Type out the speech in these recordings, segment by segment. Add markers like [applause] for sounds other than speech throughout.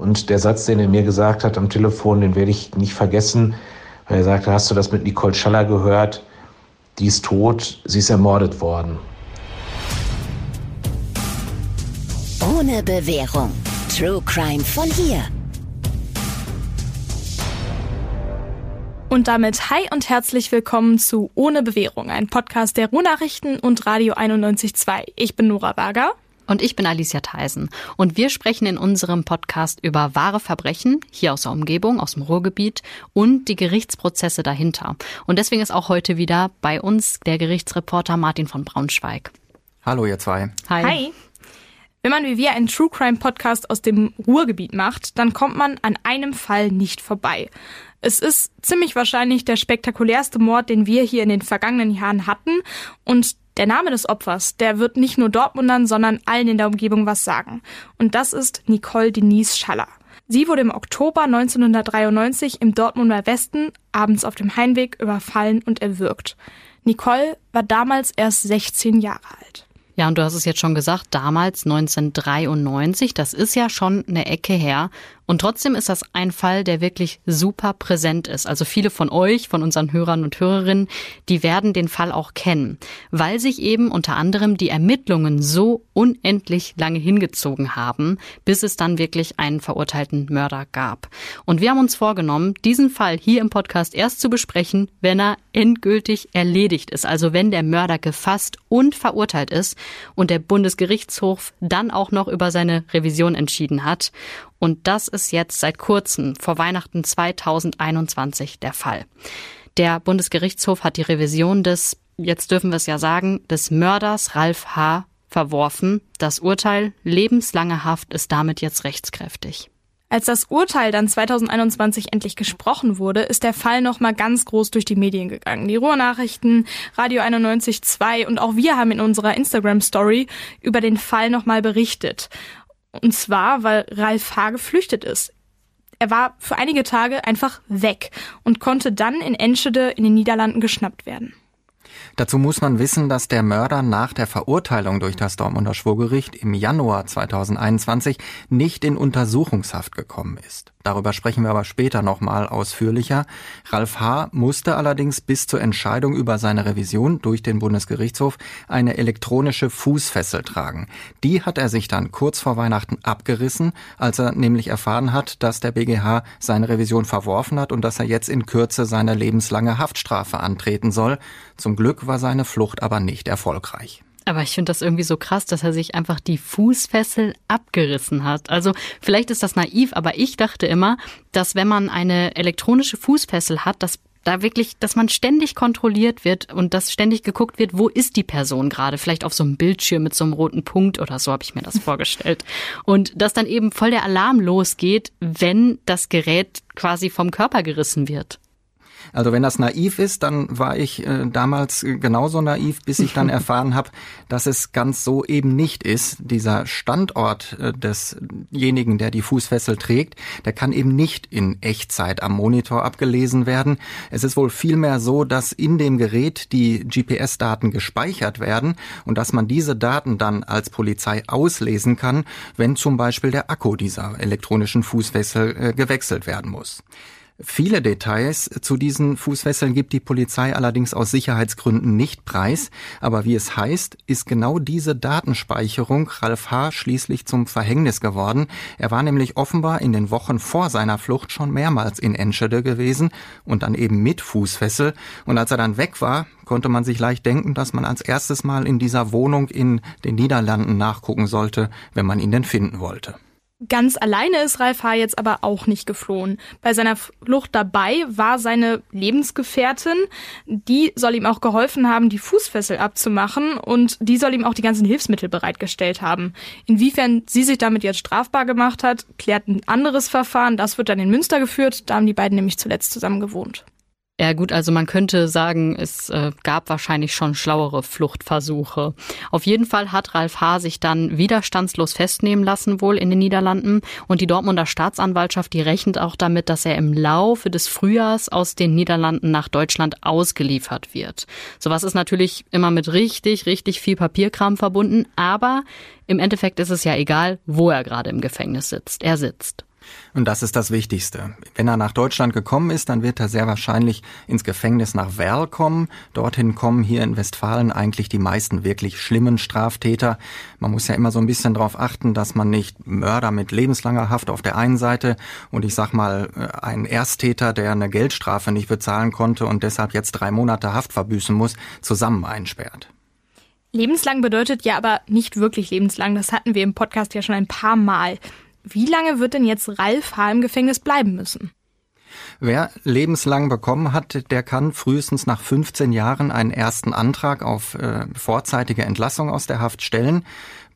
Und der Satz, den er mir gesagt hat am Telefon, den werde ich nicht vergessen, weil er sagte, hast du das mit Nicole Schaller gehört? Die ist tot, sie ist ermordet worden. Ohne Bewährung. True Crime von hier. Und damit hi und herzlich willkommen zu Ohne Bewährung, ein Podcast der Ruhrnachrichten und Radio 91.2. Ich bin Nora Wager. Und ich bin Alicia Theisen. Und wir sprechen in unserem Podcast über wahre Verbrechen hier aus der Umgebung, aus dem Ruhrgebiet und die Gerichtsprozesse dahinter. Und deswegen ist auch heute wieder bei uns der Gerichtsreporter Martin von Braunschweig. Hallo, ihr zwei. Hi. Hi. Wenn man wie wir einen True Crime Podcast aus dem Ruhrgebiet macht, dann kommt man an einem Fall nicht vorbei. Es ist ziemlich wahrscheinlich der spektakulärste Mord, den wir hier in den vergangenen Jahren hatten und der Name des Opfers, der wird nicht nur Dortmundern, sondern allen in der Umgebung was sagen. Und das ist Nicole Denise Schaller. Sie wurde im Oktober 1993 im Dortmunder Westen abends auf dem Heimweg überfallen und erwürgt. Nicole war damals erst 16 Jahre alt. Ja, und du hast es jetzt schon gesagt, damals 1993, das ist ja schon eine Ecke her. Und trotzdem ist das ein Fall, der wirklich super präsent ist. Also viele von euch, von unseren Hörern und Hörerinnen, die werden den Fall auch kennen, weil sich eben unter anderem die Ermittlungen so unendlich lange hingezogen haben, bis es dann wirklich einen verurteilten Mörder gab. Und wir haben uns vorgenommen, diesen Fall hier im Podcast erst zu besprechen, wenn er endgültig erledigt ist. Also wenn der Mörder gefasst und verurteilt ist und der Bundesgerichtshof dann auch noch über seine Revision entschieden hat. Und das ist jetzt seit kurzem, vor Weihnachten 2021, der Fall. Der Bundesgerichtshof hat die Revision des, jetzt dürfen wir es ja sagen, des Mörders Ralf H. verworfen. Das Urteil lebenslange Haft ist damit jetzt rechtskräftig. Als das Urteil dann 2021 endlich gesprochen wurde, ist der Fall nochmal ganz groß durch die Medien gegangen. Die Ruhrnachrichten, Radio 91.2 und auch wir haben in unserer Instagram-Story über den Fall nochmal berichtet. Und zwar, weil Ralf H. geflüchtet ist. Er war für einige Tage einfach weg und konnte dann in Enschede in den Niederlanden geschnappt werden. Dazu muss man wissen, dass der Mörder nach der Verurteilung durch das Dortmunder Schwurgericht im Januar 2021 nicht in Untersuchungshaft gekommen ist. Darüber sprechen wir aber später nochmal ausführlicher. Ralf H. musste allerdings bis zur Entscheidung über seine Revision durch den Bundesgerichtshof eine elektronische Fußfessel tragen. Die hat er sich dann kurz vor Weihnachten abgerissen, als er nämlich erfahren hat, dass der BGH seine Revision verworfen hat und dass er jetzt in Kürze seine lebenslange Haftstrafe antreten soll. Zum Glück war seine Flucht aber nicht erfolgreich. Aber ich finde das irgendwie so krass, dass er sich einfach die Fußfessel abgerissen hat. Also vielleicht ist das naiv, aber ich dachte immer, dass wenn man eine elektronische Fußfessel hat, dass da wirklich, dass man ständig kontrolliert wird und dass ständig geguckt wird, wo ist die Person gerade? Vielleicht auf so einem Bildschirm mit so einem roten Punkt oder so habe ich mir das [laughs] vorgestellt. Und dass dann eben voll der Alarm losgeht, wenn das Gerät quasi vom Körper gerissen wird. Also wenn das naiv ist, dann war ich äh, damals genauso naiv, bis ich dann [laughs] erfahren habe, dass es ganz so eben nicht ist. Dieser Standort äh, desjenigen, der die Fußfessel trägt, der kann eben nicht in Echtzeit am Monitor abgelesen werden. Es ist wohl vielmehr so, dass in dem Gerät die GPS-Daten gespeichert werden und dass man diese Daten dann als Polizei auslesen kann, wenn zum Beispiel der Akku dieser elektronischen Fußfessel äh, gewechselt werden muss. Viele Details zu diesen Fußfesseln gibt die Polizei allerdings aus Sicherheitsgründen nicht preis. Aber wie es heißt, ist genau diese Datenspeicherung Ralf H. schließlich zum Verhängnis geworden. Er war nämlich offenbar in den Wochen vor seiner Flucht schon mehrmals in Enschede gewesen und dann eben mit Fußfessel. Und als er dann weg war, konnte man sich leicht denken, dass man als erstes Mal in dieser Wohnung in den Niederlanden nachgucken sollte, wenn man ihn denn finden wollte. Ganz alleine ist Ralf H. jetzt aber auch nicht geflohen. Bei seiner Flucht dabei war seine Lebensgefährtin. Die soll ihm auch geholfen haben, die Fußfessel abzumachen und die soll ihm auch die ganzen Hilfsmittel bereitgestellt haben. Inwiefern sie sich damit jetzt strafbar gemacht hat, klärt ein anderes Verfahren. Das wird dann in Münster geführt. Da haben die beiden nämlich zuletzt zusammen gewohnt. Ja gut, also man könnte sagen, es äh, gab wahrscheinlich schon schlauere Fluchtversuche. Auf jeden Fall hat Ralf H. sich dann widerstandslos festnehmen lassen, wohl in den Niederlanden. Und die Dortmunder Staatsanwaltschaft, die rechnet auch damit, dass er im Laufe des Frühjahrs aus den Niederlanden nach Deutschland ausgeliefert wird. Sowas ist natürlich immer mit richtig, richtig viel Papierkram verbunden, aber im Endeffekt ist es ja egal, wo er gerade im Gefängnis sitzt. Er sitzt. Und das ist das Wichtigste. Wenn er nach Deutschland gekommen ist, dann wird er sehr wahrscheinlich ins Gefängnis nach Werl kommen. Dorthin kommen hier in Westfalen eigentlich die meisten wirklich schlimmen Straftäter. Man muss ja immer so ein bisschen darauf achten, dass man nicht Mörder mit lebenslanger Haft auf der einen Seite und ich sag mal äh, einen Ersttäter, der eine Geldstrafe nicht bezahlen konnte und deshalb jetzt drei Monate Haft verbüßen muss, zusammen einsperrt. Lebenslang bedeutet ja aber nicht wirklich lebenslang. Das hatten wir im Podcast ja schon ein paar Mal. Wie lange wird denn jetzt Ralf H. im Gefängnis bleiben müssen? Wer lebenslang bekommen hat, der kann frühestens nach 15 Jahren einen ersten Antrag auf äh, vorzeitige Entlassung aus der Haft stellen.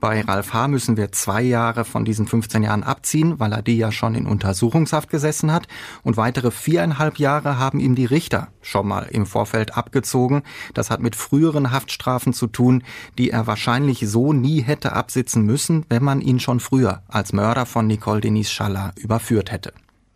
Bei Ralf H. müssen wir zwei Jahre von diesen 15 Jahren abziehen, weil er die ja schon in Untersuchungshaft gesessen hat. Und weitere viereinhalb Jahre haben ihm die Richter schon mal im Vorfeld abgezogen. Das hat mit früheren Haftstrafen zu tun, die er wahrscheinlich so nie hätte absitzen müssen, wenn man ihn schon früher als Mörder von Nicole Denise Schaller überführt hätte.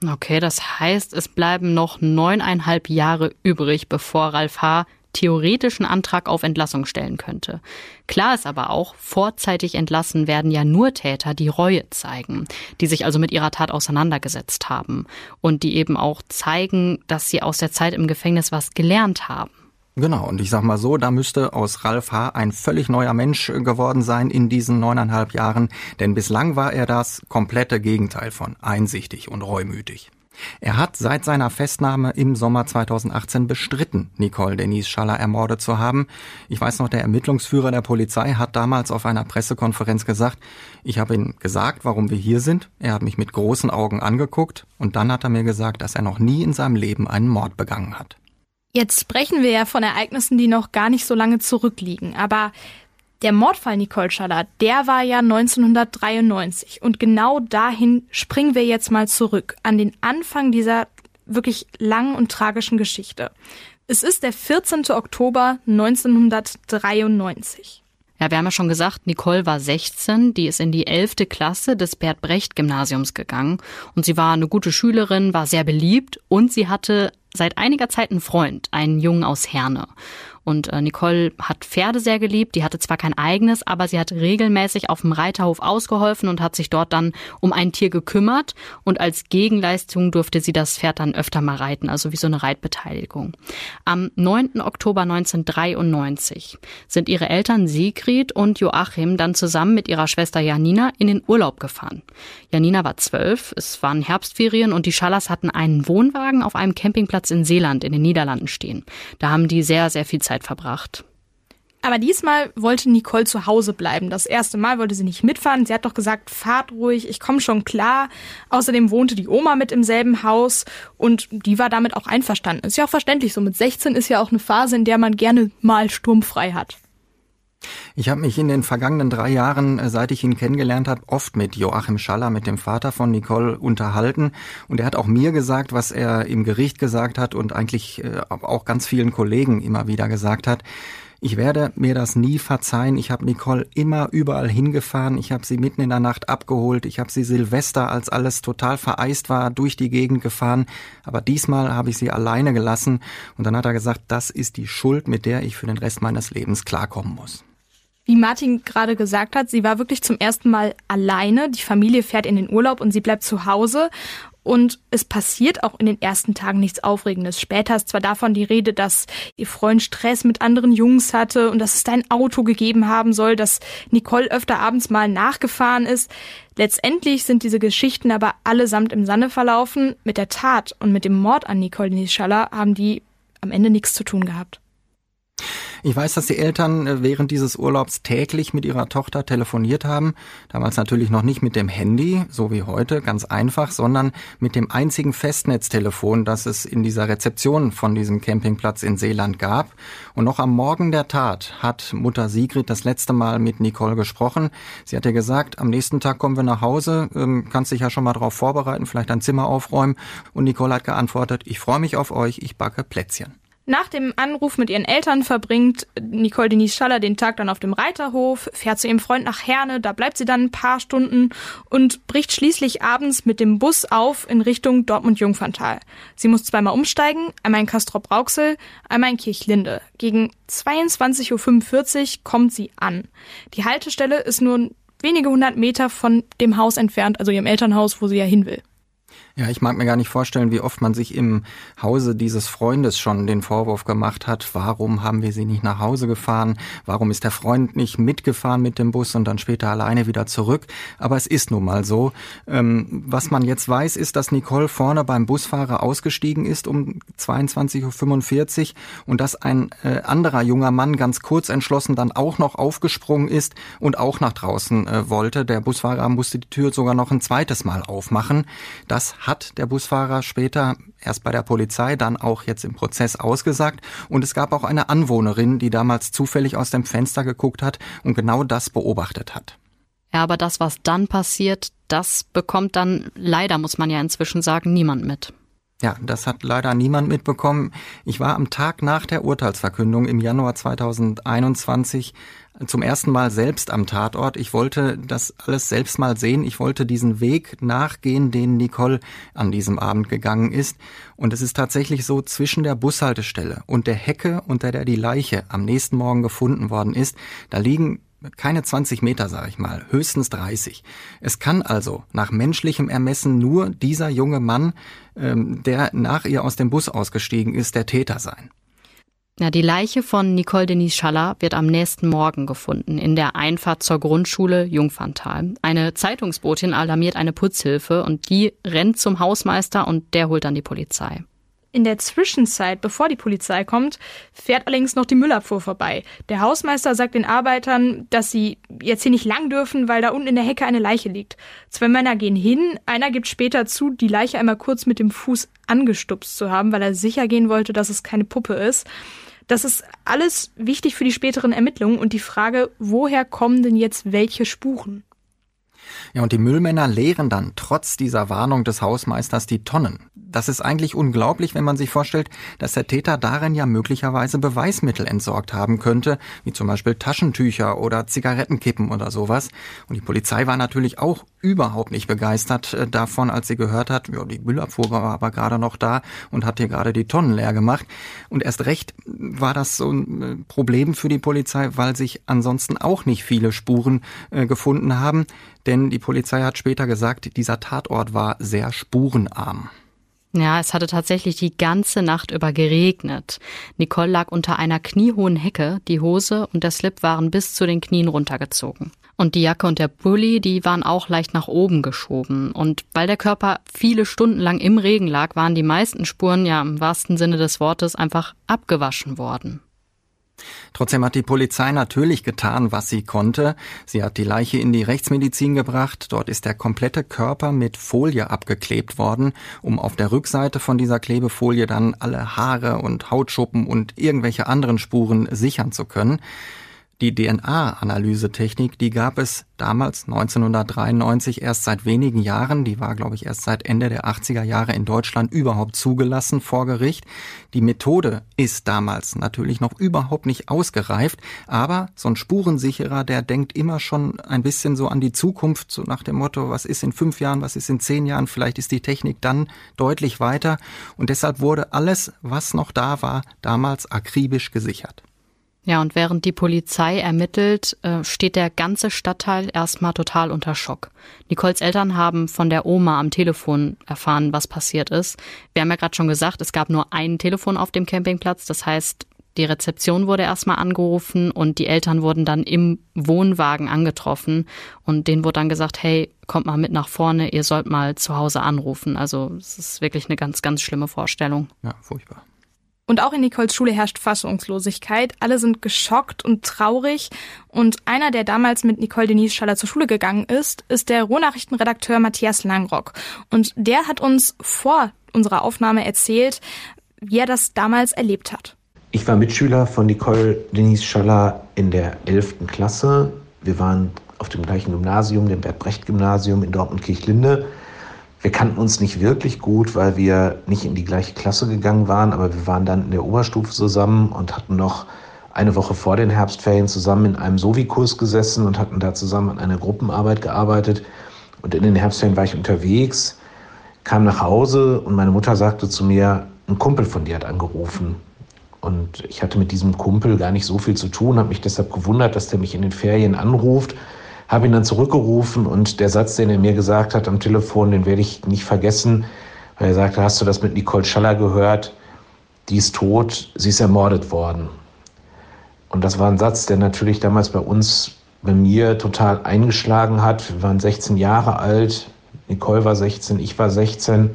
Okay, das heißt, es bleiben noch neuneinhalb Jahre übrig, bevor Ralf H theoretischen Antrag auf Entlassung stellen könnte. Klar ist aber auch, vorzeitig entlassen werden ja nur Täter, die Reue zeigen, die sich also mit ihrer Tat auseinandergesetzt haben und die eben auch zeigen, dass sie aus der Zeit im Gefängnis was gelernt haben. Genau, und ich sag mal so, da müsste aus Ralf H. ein völlig neuer Mensch geworden sein in diesen neuneinhalb Jahren, denn bislang war er das komplette Gegenteil von einsichtig und reumütig. Er hat seit seiner Festnahme im Sommer 2018 bestritten, Nicole Denise Schaller ermordet zu haben. Ich weiß noch, der Ermittlungsführer der Polizei hat damals auf einer Pressekonferenz gesagt, ich habe ihm gesagt, warum wir hier sind. Er hat mich mit großen Augen angeguckt und dann hat er mir gesagt, dass er noch nie in seinem Leben einen Mord begangen hat. Jetzt sprechen wir ja von Ereignissen, die noch gar nicht so lange zurückliegen. Aber der Mordfall Nicole Schaller, der war ja 1993 und genau dahin springen wir jetzt mal zurück an den Anfang dieser wirklich langen und tragischen Geschichte. Es ist der 14. Oktober 1993. Ja, wir haben ja schon gesagt, Nicole war 16, die ist in die 11. Klasse des Bert Brecht Gymnasiums gegangen und sie war eine gute Schülerin, war sehr beliebt und sie hatte seit einiger Zeit einen Freund, einen Jungen aus Herne. Und äh, Nicole hat Pferde sehr geliebt. Die hatte zwar kein eigenes, aber sie hat regelmäßig auf dem Reiterhof ausgeholfen und hat sich dort dann um ein Tier gekümmert. Und als Gegenleistung durfte sie das Pferd dann öfter mal reiten, also wie so eine Reitbeteiligung. Am 9. Oktober 1993 sind ihre Eltern Sigrid und Joachim dann zusammen mit ihrer Schwester Janina in den Urlaub gefahren. Janina war zwölf, es waren Herbstferien und die Schallers hatten einen Wohnwagen auf einem Campingplatz in Seeland in den Niederlanden stehen. Da haben die sehr, sehr viel Zeit Zeit verbracht. Aber diesmal wollte Nicole zu Hause bleiben. Das erste Mal wollte sie nicht mitfahren. Sie hat doch gesagt, fahrt ruhig, ich komme schon klar. Außerdem wohnte die Oma mit im selben Haus und die war damit auch einverstanden. Ist ja auch verständlich so. Mit 16 ist ja auch eine Phase, in der man gerne mal sturmfrei hat. Ich habe mich in den vergangenen drei Jahren, äh, seit ich ihn kennengelernt habe, oft mit Joachim Schaller, mit dem Vater von Nicole, unterhalten. Und er hat auch mir gesagt, was er im Gericht gesagt hat und eigentlich äh, auch ganz vielen Kollegen immer wieder gesagt hat. Ich werde mir das nie verzeihen. Ich habe Nicole immer überall hingefahren. Ich habe sie mitten in der Nacht abgeholt. Ich habe sie Silvester, als alles total vereist war, durch die Gegend gefahren. Aber diesmal habe ich sie alleine gelassen. Und dann hat er gesagt, das ist die Schuld, mit der ich für den Rest meines Lebens klarkommen muss. Wie Martin gerade gesagt hat, sie war wirklich zum ersten Mal alleine. Die Familie fährt in den Urlaub und sie bleibt zu Hause. Und es passiert auch in den ersten Tagen nichts Aufregendes. Später ist zwar davon die Rede, dass ihr Freund Stress mit anderen Jungs hatte und dass es da ein Auto gegeben haben soll, dass Nicole öfter abends mal nachgefahren ist. Letztendlich sind diese Geschichten aber allesamt im Sande verlaufen. Mit der Tat und mit dem Mord an Nicole Nischalla haben die am Ende nichts zu tun gehabt. Ich weiß, dass die Eltern äh, während dieses Urlaubs täglich mit ihrer Tochter telefoniert haben. Damals natürlich noch nicht mit dem Handy, so wie heute, ganz einfach, sondern mit dem einzigen Festnetztelefon, das es in dieser Rezeption von diesem Campingplatz in Seeland gab. Und noch am Morgen der Tat hat Mutter Sigrid das letzte Mal mit Nicole gesprochen. Sie hat ihr gesagt, am nächsten Tag kommen wir nach Hause, ähm, kannst dich ja schon mal darauf vorbereiten, vielleicht ein Zimmer aufräumen. Und Nicole hat geantwortet, ich freue mich auf euch, ich backe Plätzchen. Nach dem Anruf mit ihren Eltern verbringt Nicole Denise Schaller den Tag dann auf dem Reiterhof, fährt zu ihrem Freund nach Herne, da bleibt sie dann ein paar Stunden und bricht schließlich abends mit dem Bus auf in Richtung Dortmund-Jungferntal. Sie muss zweimal umsteigen, einmal in Castrop-Rauxel, einmal in Kirchlinde. Gegen 22.45 Uhr kommt sie an. Die Haltestelle ist nur wenige hundert Meter von dem Haus entfernt, also ihrem Elternhaus, wo sie ja hin will. Ja, ich mag mir gar nicht vorstellen, wie oft man sich im Hause dieses Freundes schon den Vorwurf gemacht hat, warum haben wir sie nicht nach Hause gefahren, warum ist der Freund nicht mitgefahren mit dem Bus und dann später alleine wieder zurück. Aber es ist nun mal so. Ähm, was man jetzt weiß, ist, dass Nicole vorne beim Busfahrer ausgestiegen ist um 22.45 Uhr und dass ein äh, anderer junger Mann ganz kurz entschlossen dann auch noch aufgesprungen ist und auch nach draußen äh, wollte. Der Busfahrer musste die Tür sogar noch ein zweites Mal aufmachen. Das hat der Busfahrer später erst bei der Polizei, dann auch jetzt im Prozess ausgesagt. Und es gab auch eine Anwohnerin, die damals zufällig aus dem Fenster geguckt hat und genau das beobachtet hat. Ja, aber das, was dann passiert, das bekommt dann leider, muss man ja inzwischen sagen, niemand mit. Ja, das hat leider niemand mitbekommen. Ich war am Tag nach der Urteilsverkündung im Januar 2021 zum ersten Mal selbst am Tatort. Ich wollte das alles selbst mal sehen. Ich wollte diesen Weg nachgehen, den Nicole an diesem Abend gegangen ist. Und es ist tatsächlich so, zwischen der Bushaltestelle und der Hecke, unter der die Leiche am nächsten Morgen gefunden worden ist, da liegen keine 20 Meter, sage ich mal, höchstens 30. Es kann also nach menschlichem Ermessen nur dieser junge Mann, ähm, der nach ihr aus dem Bus ausgestiegen ist, der Täter sein. Ja, die Leiche von Nicole Denise Schaller wird am nächsten Morgen gefunden in der Einfahrt zur Grundschule Jungferntal. Eine Zeitungsbotin alarmiert eine Putzhilfe und die rennt zum Hausmeister und der holt dann die Polizei. In der Zwischenzeit, bevor die Polizei kommt, fährt allerdings noch die Müllabfuhr vorbei. Der Hausmeister sagt den Arbeitern, dass sie jetzt hier nicht lang dürfen, weil da unten in der Hecke eine Leiche liegt. Zwei Männer gehen hin, einer gibt später zu, die Leiche einmal kurz mit dem Fuß angestupst zu haben, weil er sicher gehen wollte, dass es keine Puppe ist. Das ist alles wichtig für die späteren Ermittlungen und die Frage, woher kommen denn jetzt welche Spuren? Ja, und die Müllmänner leeren dann trotz dieser Warnung des Hausmeisters die Tonnen. Das ist eigentlich unglaublich, wenn man sich vorstellt, dass der Täter darin ja möglicherweise Beweismittel entsorgt haben könnte, wie zum Beispiel Taschentücher oder Zigarettenkippen oder sowas. Und die Polizei war natürlich auch überhaupt nicht begeistert äh, davon, als sie gehört hat, ja, die Müllabfuhr war aber gerade noch da und hat hier gerade die Tonnen leer gemacht. Und erst recht war das so ein äh, Problem für die Polizei, weil sich ansonsten auch nicht viele Spuren äh, gefunden haben. Denn die Polizei hat später gesagt, dieser Tatort war sehr spurenarm. Ja, es hatte tatsächlich die ganze Nacht über geregnet. Nicole lag unter einer kniehohen Hecke, die Hose und der Slip waren bis zu den Knien runtergezogen. Und die Jacke und der Bulli, die waren auch leicht nach oben geschoben. Und weil der Körper viele Stunden lang im Regen lag, waren die meisten Spuren ja im wahrsten Sinne des Wortes einfach abgewaschen worden. Trotzdem hat die Polizei natürlich getan, was sie konnte. Sie hat die Leiche in die Rechtsmedizin gebracht. Dort ist der komplette Körper mit Folie abgeklebt worden, um auf der Rückseite von dieser Klebefolie dann alle Haare und Hautschuppen und irgendwelche anderen Spuren sichern zu können. Die DNA-Analysetechnik, die gab es damals 1993 erst seit wenigen Jahren. Die war, glaube ich, erst seit Ende der 80er Jahre in Deutschland überhaupt zugelassen vor Gericht. Die Methode ist damals natürlich noch überhaupt nicht ausgereift, aber so ein Spurensicherer, der denkt immer schon ein bisschen so an die Zukunft, so nach dem Motto, was ist in fünf Jahren, was ist in zehn Jahren, vielleicht ist die Technik dann deutlich weiter. Und deshalb wurde alles, was noch da war, damals akribisch gesichert. Ja, und während die Polizei ermittelt, äh, steht der ganze Stadtteil erstmal total unter Schock. Nicoles Eltern haben von der Oma am Telefon erfahren, was passiert ist. Wir haben ja gerade schon gesagt, es gab nur ein Telefon auf dem Campingplatz. Das heißt, die Rezeption wurde erstmal angerufen und die Eltern wurden dann im Wohnwagen angetroffen und denen wurde dann gesagt, hey, kommt mal mit nach vorne, ihr sollt mal zu Hause anrufen. Also es ist wirklich eine ganz, ganz schlimme Vorstellung. Ja, furchtbar. Und auch in Nicoles Schule herrscht Fassungslosigkeit. Alle sind geschockt und traurig. Und einer, der damals mit Nicole Denise Schaller zur Schule gegangen ist, ist der Rohnachrichtenredakteur Matthias Langrock. Und der hat uns vor unserer Aufnahme erzählt, wie er das damals erlebt hat. Ich war Mitschüler von Nicole Denise Schaller in der 11. Klasse. Wir waren auf dem gleichen Gymnasium, dem Bert-Brecht-Gymnasium in Dortmund-Kirchlinde. Wir kannten uns nicht wirklich gut, weil wir nicht in die gleiche Klasse gegangen waren, aber wir waren dann in der Oberstufe zusammen und hatten noch eine Woche vor den Herbstferien zusammen in einem Sovi-Kurs gesessen und hatten da zusammen an einer Gruppenarbeit gearbeitet. Und in den Herbstferien war ich unterwegs, kam nach Hause und meine Mutter sagte zu mir, ein Kumpel von dir hat angerufen. Und ich hatte mit diesem Kumpel gar nicht so viel zu tun, habe mich deshalb gewundert, dass der mich in den Ferien anruft habe ihn dann zurückgerufen und der Satz, den er mir gesagt hat am Telefon, den werde ich nicht vergessen, weil er sagte, hast du das mit Nicole Schaller gehört? Die ist tot, sie ist ermordet worden. Und das war ein Satz, der natürlich damals bei uns, bei mir total eingeschlagen hat. Wir waren 16 Jahre alt, Nicole war 16, ich war 16.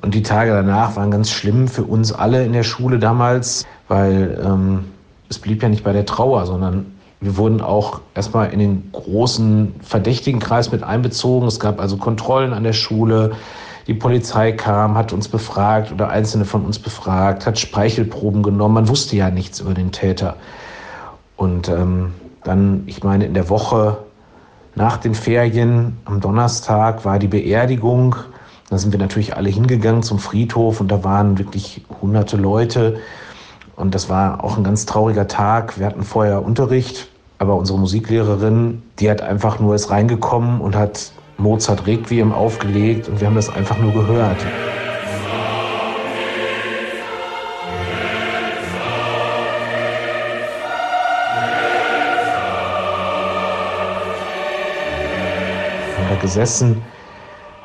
Und die Tage danach waren ganz schlimm für uns alle in der Schule damals, weil ähm, es blieb ja nicht bei der Trauer, sondern wir wurden auch erstmal in den großen verdächtigen Kreis mit einbezogen. Es gab also Kontrollen an der Schule. Die Polizei kam, hat uns befragt oder einzelne von uns befragt, hat Speichelproben genommen. Man wusste ja nichts über den Täter. Und ähm, dann, ich meine, in der Woche nach den Ferien, am Donnerstag, war die Beerdigung. Da sind wir natürlich alle hingegangen zum Friedhof und da waren wirklich hunderte Leute. Und das war auch ein ganz trauriger Tag. Wir hatten vorher Unterricht, aber unsere Musiklehrerin, die hat einfach nur ist reingekommen und hat Mozart Requiem aufgelegt und wir haben das einfach nur gehört. gesessen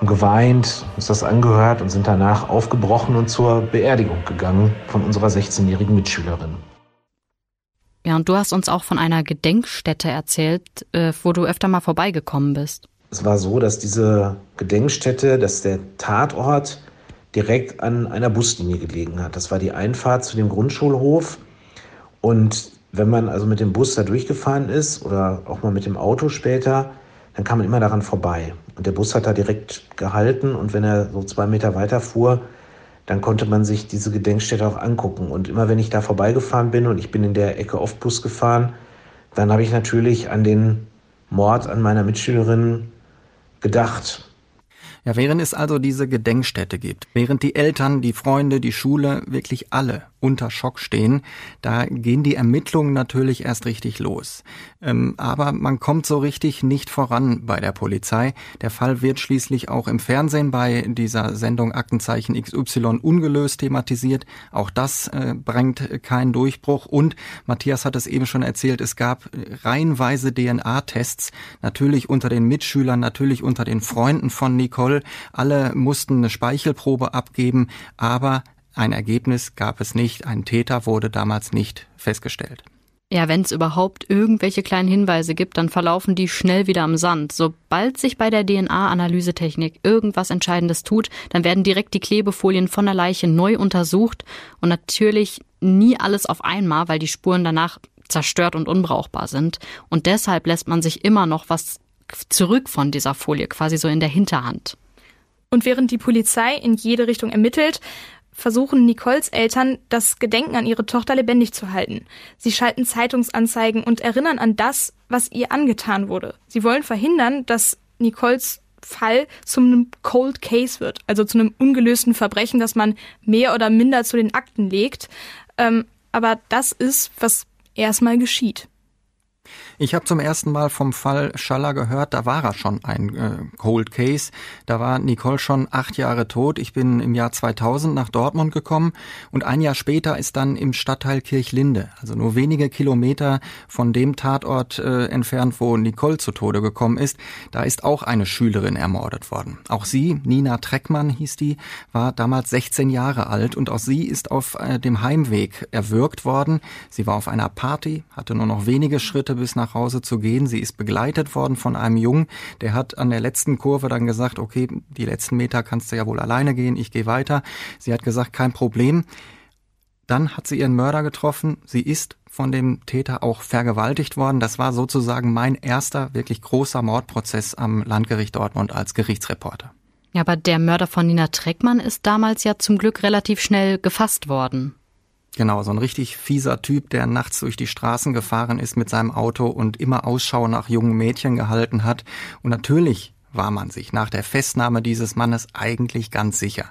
und geweint, uns das angehört und sind danach aufgebrochen und zur Beerdigung gegangen von unserer 16-jährigen Mitschülerin. Ja, und du hast uns auch von einer Gedenkstätte erzählt, äh, wo du öfter mal vorbeigekommen bist. Es war so, dass diese Gedenkstätte, dass der Tatort direkt an einer Buslinie gelegen hat. Das war die Einfahrt zu dem Grundschulhof. Und wenn man also mit dem Bus da durchgefahren ist oder auch mal mit dem Auto später, dann kam man immer daran vorbei. Und der Bus hat da direkt gehalten und wenn er so zwei Meter weiter fuhr, dann konnte man sich diese Gedenkstätte auch angucken. Und immer wenn ich da vorbeigefahren bin und ich bin in der Ecke oft Bus gefahren, dann habe ich natürlich an den Mord an meiner Mitschülerin gedacht. Ja, während es also diese Gedenkstätte gibt, während die Eltern, die Freunde, die Schule, wirklich alle unter Schock stehen, da gehen die Ermittlungen natürlich erst richtig los. Ähm, aber man kommt so richtig nicht voran bei der Polizei. Der Fall wird schließlich auch im Fernsehen bei dieser Sendung Aktenzeichen XY ungelöst thematisiert. Auch das äh, bringt keinen Durchbruch. Und Matthias hat es eben schon erzählt, es gab reihenweise DNA-Tests, natürlich unter den Mitschülern, natürlich unter den Freunden von Nicole. Alle mussten eine Speichelprobe abgeben, aber ein Ergebnis gab es nicht, ein Täter wurde damals nicht festgestellt. Ja, wenn es überhaupt irgendwelche kleinen Hinweise gibt, dann verlaufen die schnell wieder am Sand. Sobald sich bei der DNA-Analysetechnik irgendwas Entscheidendes tut, dann werden direkt die Klebefolien von der Leiche neu untersucht und natürlich nie alles auf einmal, weil die Spuren danach zerstört und unbrauchbar sind. Und deshalb lässt man sich immer noch was zurück von dieser Folie, quasi so in der Hinterhand. Und während die Polizei in jede Richtung ermittelt, versuchen Nicoles Eltern, das Gedenken an ihre Tochter lebendig zu halten. Sie schalten Zeitungsanzeigen und erinnern an das, was ihr angetan wurde. Sie wollen verhindern, dass Nicoles Fall zu einem Cold Case wird, also zu einem ungelösten Verbrechen, das man mehr oder minder zu den Akten legt. Ähm, aber das ist, was erstmal geschieht. Ich habe zum ersten Mal vom Fall Schaller gehört, da war er schon ein äh, Cold Case. Da war Nicole schon acht Jahre tot. Ich bin im Jahr 2000 nach Dortmund gekommen und ein Jahr später ist dann im Stadtteil Kirchlinde, also nur wenige Kilometer von dem Tatort äh, entfernt, wo Nicole zu Tode gekommen ist, da ist auch eine Schülerin ermordet worden. Auch sie, Nina Treckmann hieß die, war damals 16 Jahre alt und auch sie ist auf äh, dem Heimweg erwürgt worden. Sie war auf einer Party, hatte nur noch wenige Schritte bis nach Hause zu gehen. Sie ist begleitet worden von einem Jungen, der hat an der letzten Kurve dann gesagt, okay, die letzten Meter kannst du ja wohl alleine gehen, ich gehe weiter. Sie hat gesagt, kein Problem. Dann hat sie ihren Mörder getroffen. Sie ist von dem Täter auch vergewaltigt worden. Das war sozusagen mein erster wirklich großer Mordprozess am Landgericht Dortmund als Gerichtsreporter. Ja, aber der Mörder von Nina Treckmann ist damals ja zum Glück relativ schnell gefasst worden. Genau, so ein richtig fieser Typ, der nachts durch die Straßen gefahren ist mit seinem Auto und immer Ausschau nach jungen Mädchen gehalten hat. Und natürlich war man sich nach der Festnahme dieses Mannes eigentlich ganz sicher.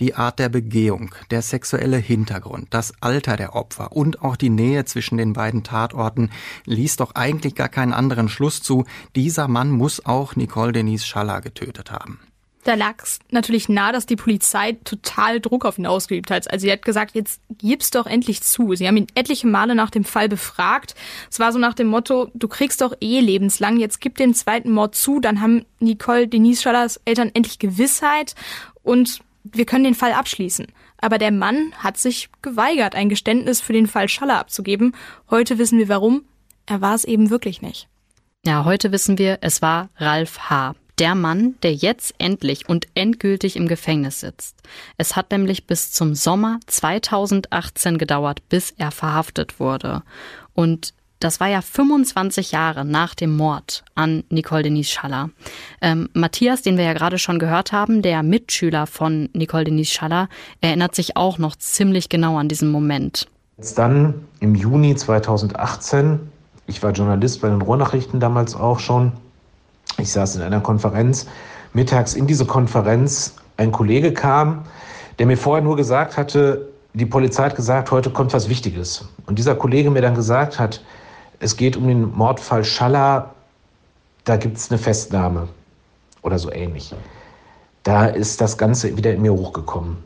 Die Art der Begehung, der sexuelle Hintergrund, das Alter der Opfer und auch die Nähe zwischen den beiden Tatorten ließ doch eigentlich gar keinen anderen Schluss zu. Dieser Mann muss auch Nicole Denise Schaller getötet haben. Da lag es natürlich nah, dass die Polizei total Druck auf ihn ausgeübt hat. Also sie hat gesagt, jetzt gib's doch endlich zu. Sie haben ihn etliche Male nach dem Fall befragt. Es war so nach dem Motto, du kriegst doch eh lebenslang, jetzt gib den zweiten Mord zu, dann haben Nicole Denise Schallers Eltern endlich Gewissheit und wir können den Fall abschließen. Aber der Mann hat sich geweigert, ein Geständnis für den Fall Schaller abzugeben. Heute wissen wir warum. Er war es eben wirklich nicht. Ja, heute wissen wir, es war Ralf H. Der Mann, der jetzt endlich und endgültig im Gefängnis sitzt. Es hat nämlich bis zum Sommer 2018 gedauert, bis er verhaftet wurde. Und das war ja 25 Jahre nach dem Mord an Nicole Denise Schaller. Ähm, Matthias, den wir ja gerade schon gehört haben, der Mitschüler von Nicole Denise Schaller, erinnert sich auch noch ziemlich genau an diesen Moment. Jetzt dann im Juni 2018, ich war Journalist bei den Ruhrnachrichten damals auch schon, ich saß in einer Konferenz, mittags in diese Konferenz ein Kollege kam, der mir vorher nur gesagt hatte, die Polizei hat gesagt, heute kommt was Wichtiges. Und dieser Kollege mir dann gesagt hat, es geht um den Mordfall Schaller, da gibt es eine Festnahme oder so ähnlich. Da ist das Ganze wieder in mir hochgekommen.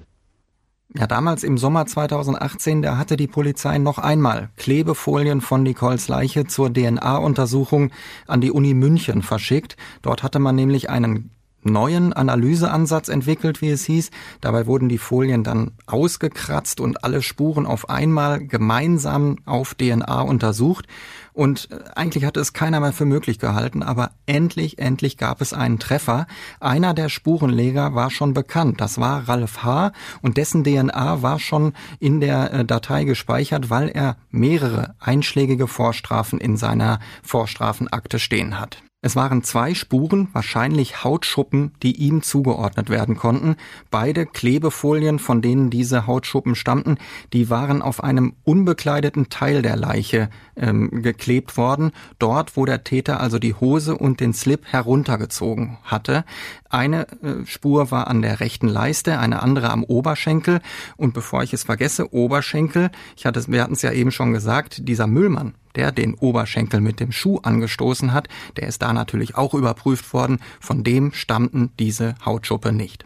Ja, damals im Sommer 2018, da hatte die Polizei noch einmal Klebefolien von Nicoles Leiche zur DNA-Untersuchung an die Uni München verschickt. Dort hatte man nämlich einen neuen Analyseansatz entwickelt, wie es hieß. Dabei wurden die Folien dann ausgekratzt und alle Spuren auf einmal gemeinsam auf DNA untersucht. Und äh, eigentlich hatte es keiner mehr für möglich gehalten, aber endlich, endlich gab es einen Treffer. Einer der Spurenleger war schon bekannt. Das war Ralf H. und dessen DNA war schon in der äh, Datei gespeichert, weil er mehrere einschlägige Vorstrafen in seiner Vorstrafenakte stehen hat. Es waren zwei Spuren, wahrscheinlich Hautschuppen, die ihm zugeordnet werden konnten. Beide Klebefolien, von denen diese Hautschuppen stammten, die waren auf einem unbekleideten Teil der Leiche ähm, geklebt worden, dort wo der Täter also die Hose und den Slip heruntergezogen hatte. Eine äh, Spur war an der rechten Leiste, eine andere am Oberschenkel. Und bevor ich es vergesse, Oberschenkel, ich hatte, wir hatten es ja eben schon gesagt, dieser Müllmann, der den Oberschenkel mit dem Schuh angestoßen hat, der ist da natürlich auch überprüft worden. Von dem stammten diese Hautschuppe nicht.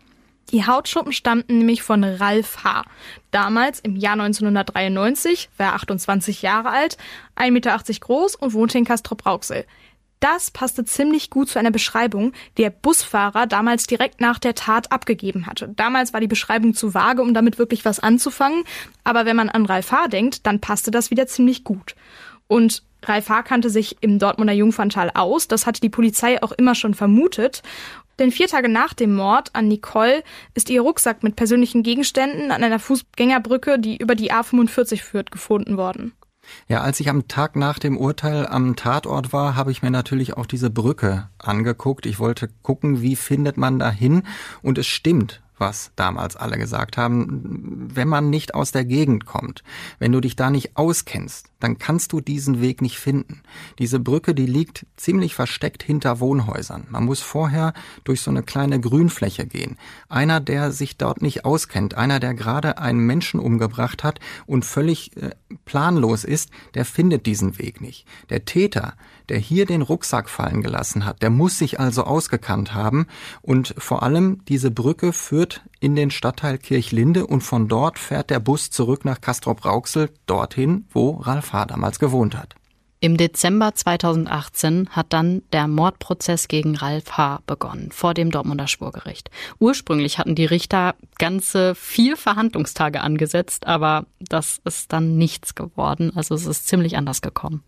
Die Hautschuppen stammten nämlich von Ralf H. Damals, im Jahr 1993, war er 28 Jahre alt, 1,80 Meter groß und wohnte in Castrop-Rauxel. Das passte ziemlich gut zu einer Beschreibung, die der Busfahrer damals direkt nach der Tat abgegeben hatte. Damals war die Beschreibung zu vage, um damit wirklich was anzufangen, aber wenn man an Ralf H. denkt, dann passte das wieder ziemlich gut. Und Ralf H. kannte sich im Dortmunder Jungferntal aus. Das hatte die Polizei auch immer schon vermutet. Denn vier Tage nach dem Mord an Nicole ist ihr Rucksack mit persönlichen Gegenständen an einer Fußgängerbrücke, die über die A45 führt, gefunden worden. Ja, als ich am Tag nach dem Urteil am Tatort war, habe ich mir natürlich auch diese Brücke angeguckt. Ich wollte gucken, wie findet man da hin. Und es stimmt was damals alle gesagt haben, wenn man nicht aus der Gegend kommt, wenn du dich da nicht auskennst, dann kannst du diesen Weg nicht finden. Diese Brücke, die liegt ziemlich versteckt hinter Wohnhäusern. Man muss vorher durch so eine kleine Grünfläche gehen. Einer, der sich dort nicht auskennt, einer, der gerade einen Menschen umgebracht hat und völlig äh, planlos ist, der findet diesen Weg nicht. Der Täter, der hier den Rucksack fallen gelassen hat, der muss sich also ausgekannt haben und vor allem diese Brücke führt in den Stadtteil Kirchlinde und von dort fährt der Bus zurück nach Castrop-Rauxel, dorthin, wo Ralf H. damals gewohnt hat. Im Dezember 2018 hat dann der Mordprozess gegen Ralf H. begonnen vor dem Dortmunder Schwurgericht. Ursprünglich hatten die Richter ganze vier Verhandlungstage angesetzt, aber das ist dann nichts geworden. Also es ist ziemlich anders gekommen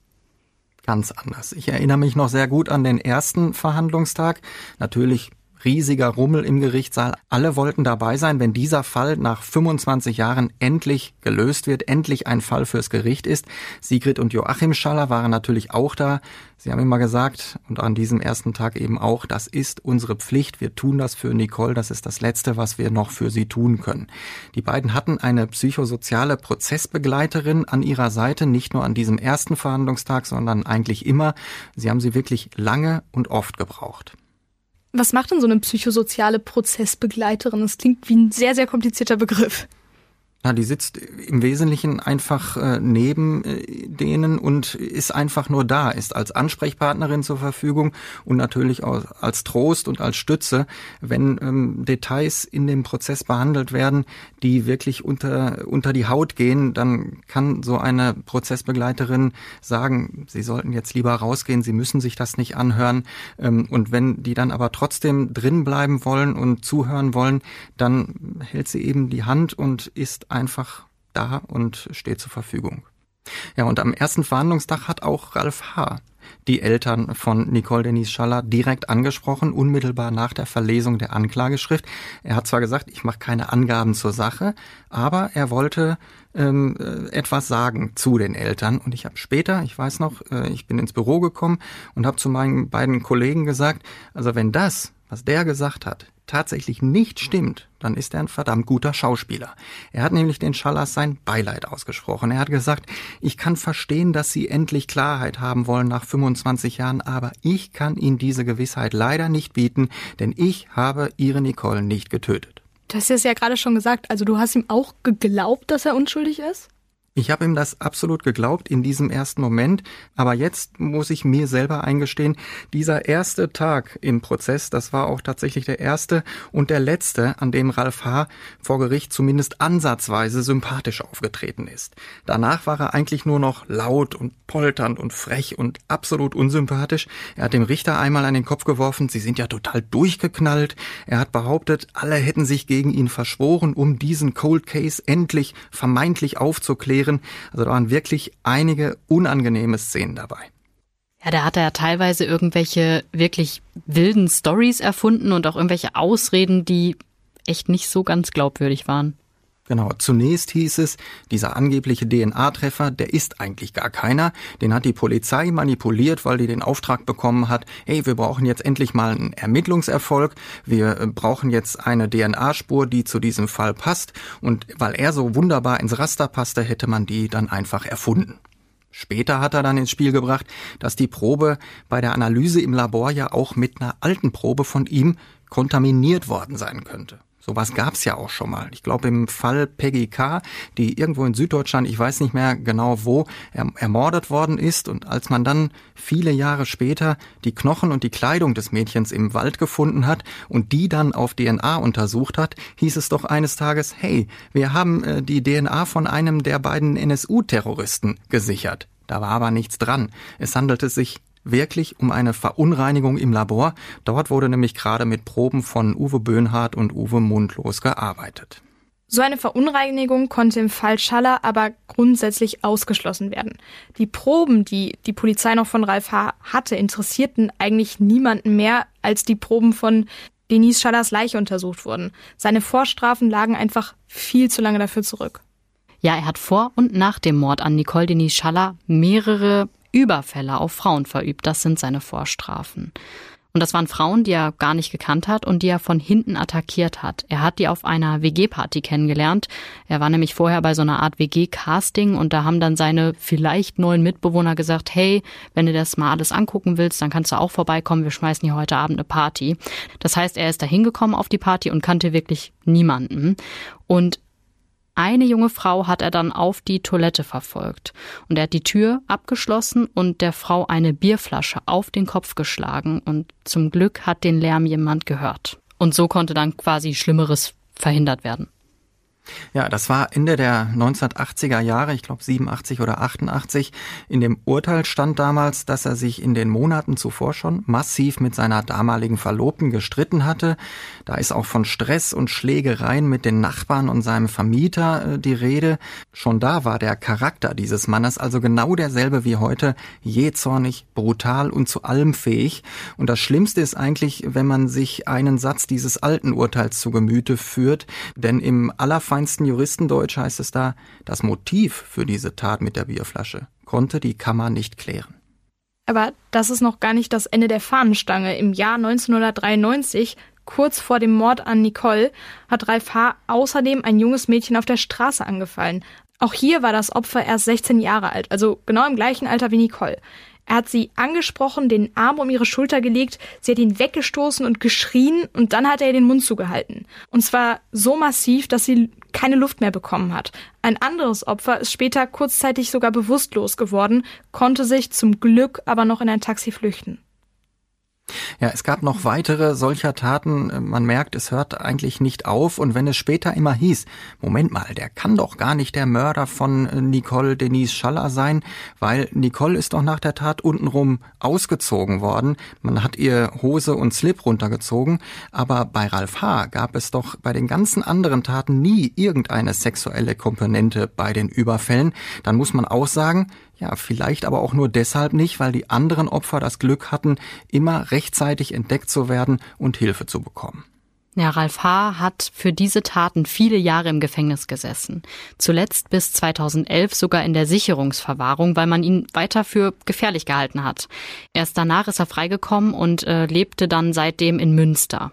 ganz anders. Ich erinnere mich noch sehr gut an den ersten Verhandlungstag. Natürlich riesiger Rummel im Gerichtssaal. Alle wollten dabei sein, wenn dieser Fall nach 25 Jahren endlich gelöst wird, endlich ein Fall fürs Gericht ist. Sigrid und Joachim Schaller waren natürlich auch da. Sie haben immer gesagt, und an diesem ersten Tag eben auch, das ist unsere Pflicht. Wir tun das für Nicole. Das ist das Letzte, was wir noch für sie tun können. Die beiden hatten eine psychosoziale Prozessbegleiterin an ihrer Seite, nicht nur an diesem ersten Verhandlungstag, sondern eigentlich immer. Sie haben sie wirklich lange und oft gebraucht. Was macht denn so eine psychosoziale Prozessbegleiterin? Das klingt wie ein sehr, sehr komplizierter Begriff. Na, die sitzt im Wesentlichen einfach äh, neben äh, denen und ist einfach nur da, ist als Ansprechpartnerin zur Verfügung und natürlich auch als Trost und als Stütze, wenn ähm, Details in dem Prozess behandelt werden, die wirklich unter, unter die Haut gehen, dann kann so eine Prozessbegleiterin sagen, sie sollten jetzt lieber rausgehen, sie müssen sich das nicht anhören. Ähm, und wenn die dann aber trotzdem drin bleiben wollen und zuhören wollen, dann hält sie eben die Hand und ist einfach da und steht zur Verfügung. Ja, und am ersten Verhandlungstag hat auch Ralf H. die Eltern von Nicole Denise Schaller direkt angesprochen, unmittelbar nach der Verlesung der Anklageschrift. Er hat zwar gesagt, ich mache keine Angaben zur Sache, aber er wollte ähm, äh, etwas sagen zu den Eltern. Und ich habe später, ich weiß noch, äh, ich bin ins Büro gekommen und habe zu meinen beiden Kollegen gesagt, also wenn das, was der gesagt hat, tatsächlich nicht stimmt, dann ist er ein verdammt guter Schauspieler. Er hat nämlich den Schallers sein Beileid ausgesprochen. Er hat gesagt, ich kann verstehen, dass Sie endlich Klarheit haben wollen nach 25 Jahren, aber ich kann Ihnen diese Gewissheit leider nicht bieten, denn ich habe Ihre Nicole nicht getötet. Du hast es ja gerade schon gesagt, also du hast ihm auch geglaubt, dass er unschuldig ist? Ich habe ihm das absolut geglaubt in diesem ersten Moment, aber jetzt muss ich mir selber eingestehen, dieser erste Tag im Prozess, das war auch tatsächlich der erste und der letzte, an dem Ralf H. vor Gericht zumindest ansatzweise sympathisch aufgetreten ist. Danach war er eigentlich nur noch laut und polternd und frech und absolut unsympathisch. Er hat dem Richter einmal an den Kopf geworfen, sie sind ja total durchgeknallt. Er hat behauptet, alle hätten sich gegen ihn verschworen, um diesen Cold Case endlich vermeintlich aufzuklären passieren. Also da waren wirklich einige unangenehme Szenen dabei. Ja, da hat er ja teilweise irgendwelche wirklich wilden Stories erfunden und auch irgendwelche Ausreden, die echt nicht so ganz glaubwürdig waren. Genau, zunächst hieß es, dieser angebliche DNA-Treffer, der ist eigentlich gar keiner. Den hat die Polizei manipuliert, weil die den Auftrag bekommen hat, hey, wir brauchen jetzt endlich mal einen Ermittlungserfolg, wir äh, brauchen jetzt eine DNA-Spur, die zu diesem Fall passt. Und weil er so wunderbar ins Raster passte, hätte man die dann einfach erfunden. Später hat er dann ins Spiel gebracht, dass die Probe bei der Analyse im Labor ja auch mit einer alten Probe von ihm kontaminiert worden sein könnte. Sowas gab's ja auch schon mal. Ich glaube im Fall Peggy K., die irgendwo in Süddeutschland, ich weiß nicht mehr genau wo, ermordet worden ist. Und als man dann viele Jahre später die Knochen und die Kleidung des Mädchens im Wald gefunden hat und die dann auf DNA untersucht hat, hieß es doch eines Tages, hey, wir haben äh, die DNA von einem der beiden NSU-Terroristen gesichert. Da war aber nichts dran. Es handelte sich wirklich um eine Verunreinigung im Labor. Dort wurde nämlich gerade mit Proben von Uwe Böhnhardt und Uwe Mundlos gearbeitet. So eine Verunreinigung konnte im Fall Schaller aber grundsätzlich ausgeschlossen werden. Die Proben, die die Polizei noch von Ralf H. hatte, interessierten eigentlich niemanden mehr, als die Proben von Denise Schallers Leiche untersucht wurden. Seine Vorstrafen lagen einfach viel zu lange dafür zurück. Ja, er hat vor und nach dem Mord an Nicole Denise Schaller mehrere Überfälle auf Frauen verübt. Das sind seine Vorstrafen. Und das waren Frauen, die er gar nicht gekannt hat und die er von hinten attackiert hat. Er hat die auf einer WG-Party kennengelernt. Er war nämlich vorher bei so einer Art WG-Casting und da haben dann seine vielleicht neuen Mitbewohner gesagt, hey, wenn du das mal alles angucken willst, dann kannst du auch vorbeikommen. Wir schmeißen hier heute Abend eine Party. Das heißt, er ist da hingekommen auf die Party und kannte wirklich niemanden. Und eine junge Frau hat er dann auf die Toilette verfolgt und er hat die Tür abgeschlossen und der Frau eine Bierflasche auf den Kopf geschlagen und zum Glück hat den Lärm jemand gehört. Und so konnte dann quasi Schlimmeres verhindert werden. Ja, das war Ende der 1980er Jahre, ich glaube 87 oder 88. In dem Urteil stand damals, dass er sich in den Monaten zuvor schon massiv mit seiner damaligen Verlobten gestritten hatte. Da ist auch von Stress und Schlägereien mit den Nachbarn und seinem Vermieter äh, die Rede. Schon da war der Charakter dieses Mannes also genau derselbe wie heute, jähzornig, brutal und zu allem fähig. Und das Schlimmste ist eigentlich, wenn man sich einen Satz dieses alten Urteils zu Gemüte führt, denn im allerfeinsten feinsten Juristendeutsch heißt es da, das Motiv für diese Tat mit der Bierflasche konnte die Kammer nicht klären. Aber das ist noch gar nicht das Ende der Fahnenstange. Im Jahr 1993, kurz vor dem Mord an Nicole, hat Ralf H. außerdem ein junges Mädchen auf der Straße angefallen. Auch hier war das Opfer erst 16 Jahre alt, also genau im gleichen Alter wie Nicole. Er hat sie angesprochen, den Arm um ihre Schulter gelegt, sie hat ihn weggestoßen und geschrien und dann hat er ihr den Mund zugehalten. Und zwar so massiv, dass sie keine Luft mehr bekommen hat. Ein anderes Opfer ist später kurzzeitig sogar bewusstlos geworden, konnte sich zum Glück aber noch in ein Taxi flüchten. Ja, es gab noch weitere solcher Taten. Man merkt, es hört eigentlich nicht auf. Und wenn es später immer hieß, Moment mal, der kann doch gar nicht der Mörder von Nicole Denise Schaller sein, weil Nicole ist doch nach der Tat untenrum ausgezogen worden. Man hat ihr Hose und Slip runtergezogen. Aber bei Ralf H. gab es doch bei den ganzen anderen Taten nie irgendeine sexuelle Komponente bei den Überfällen. Dann muss man auch sagen, ja, vielleicht aber auch nur deshalb nicht, weil die anderen Opfer das Glück hatten, immer rechtzeitig entdeckt zu werden und Hilfe zu bekommen. Ja, Ralf H. hat für diese Taten viele Jahre im Gefängnis gesessen. Zuletzt bis 2011 sogar in der Sicherungsverwahrung, weil man ihn weiter für gefährlich gehalten hat. Erst danach ist er freigekommen und äh, lebte dann seitdem in Münster.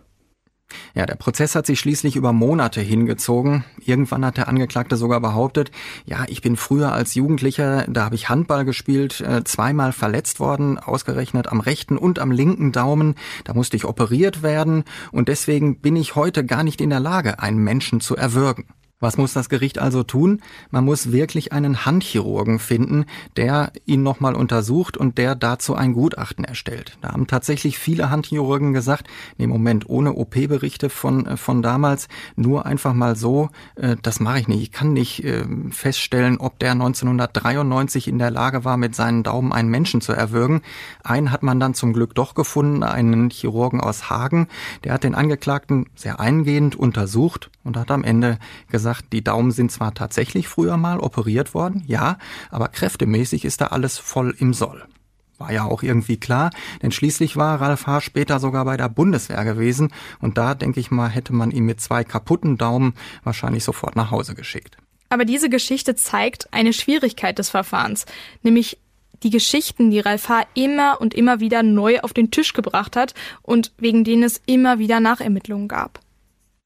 Ja, der Prozess hat sich schließlich über Monate hingezogen. Irgendwann hat der Angeklagte sogar behauptet, ja, ich bin früher als Jugendlicher, da habe ich Handball gespielt, äh, zweimal verletzt worden, ausgerechnet am rechten und am linken Daumen. Da musste ich operiert werden und deswegen bin ich heute gar nicht in der Lage, einen Menschen zu erwürgen. Was muss das Gericht also tun? Man muss wirklich einen Handchirurgen finden, der ihn nochmal untersucht und der dazu ein Gutachten erstellt. Da haben tatsächlich viele Handchirurgen gesagt, nee, Moment, ohne OP-Berichte von, äh, von damals, nur einfach mal so, äh, das mache ich nicht. Ich kann nicht äh, feststellen, ob der 1993 in der Lage war, mit seinen Daumen einen Menschen zu erwürgen. Einen hat man dann zum Glück doch gefunden, einen Chirurgen aus Hagen. Der hat den Angeklagten sehr eingehend untersucht und hat am Ende gesagt, die Daumen sind zwar tatsächlich früher mal operiert worden, ja, aber kräftemäßig ist da alles voll im Soll. War ja auch irgendwie klar, denn schließlich war Ralf H. später sogar bei der Bundeswehr gewesen und da, denke ich mal, hätte man ihn mit zwei kaputten Daumen wahrscheinlich sofort nach Hause geschickt. Aber diese Geschichte zeigt eine Schwierigkeit des Verfahrens, nämlich die Geschichten, die Ralf H. immer und immer wieder neu auf den Tisch gebracht hat und wegen denen es immer wieder Nachermittlungen gab.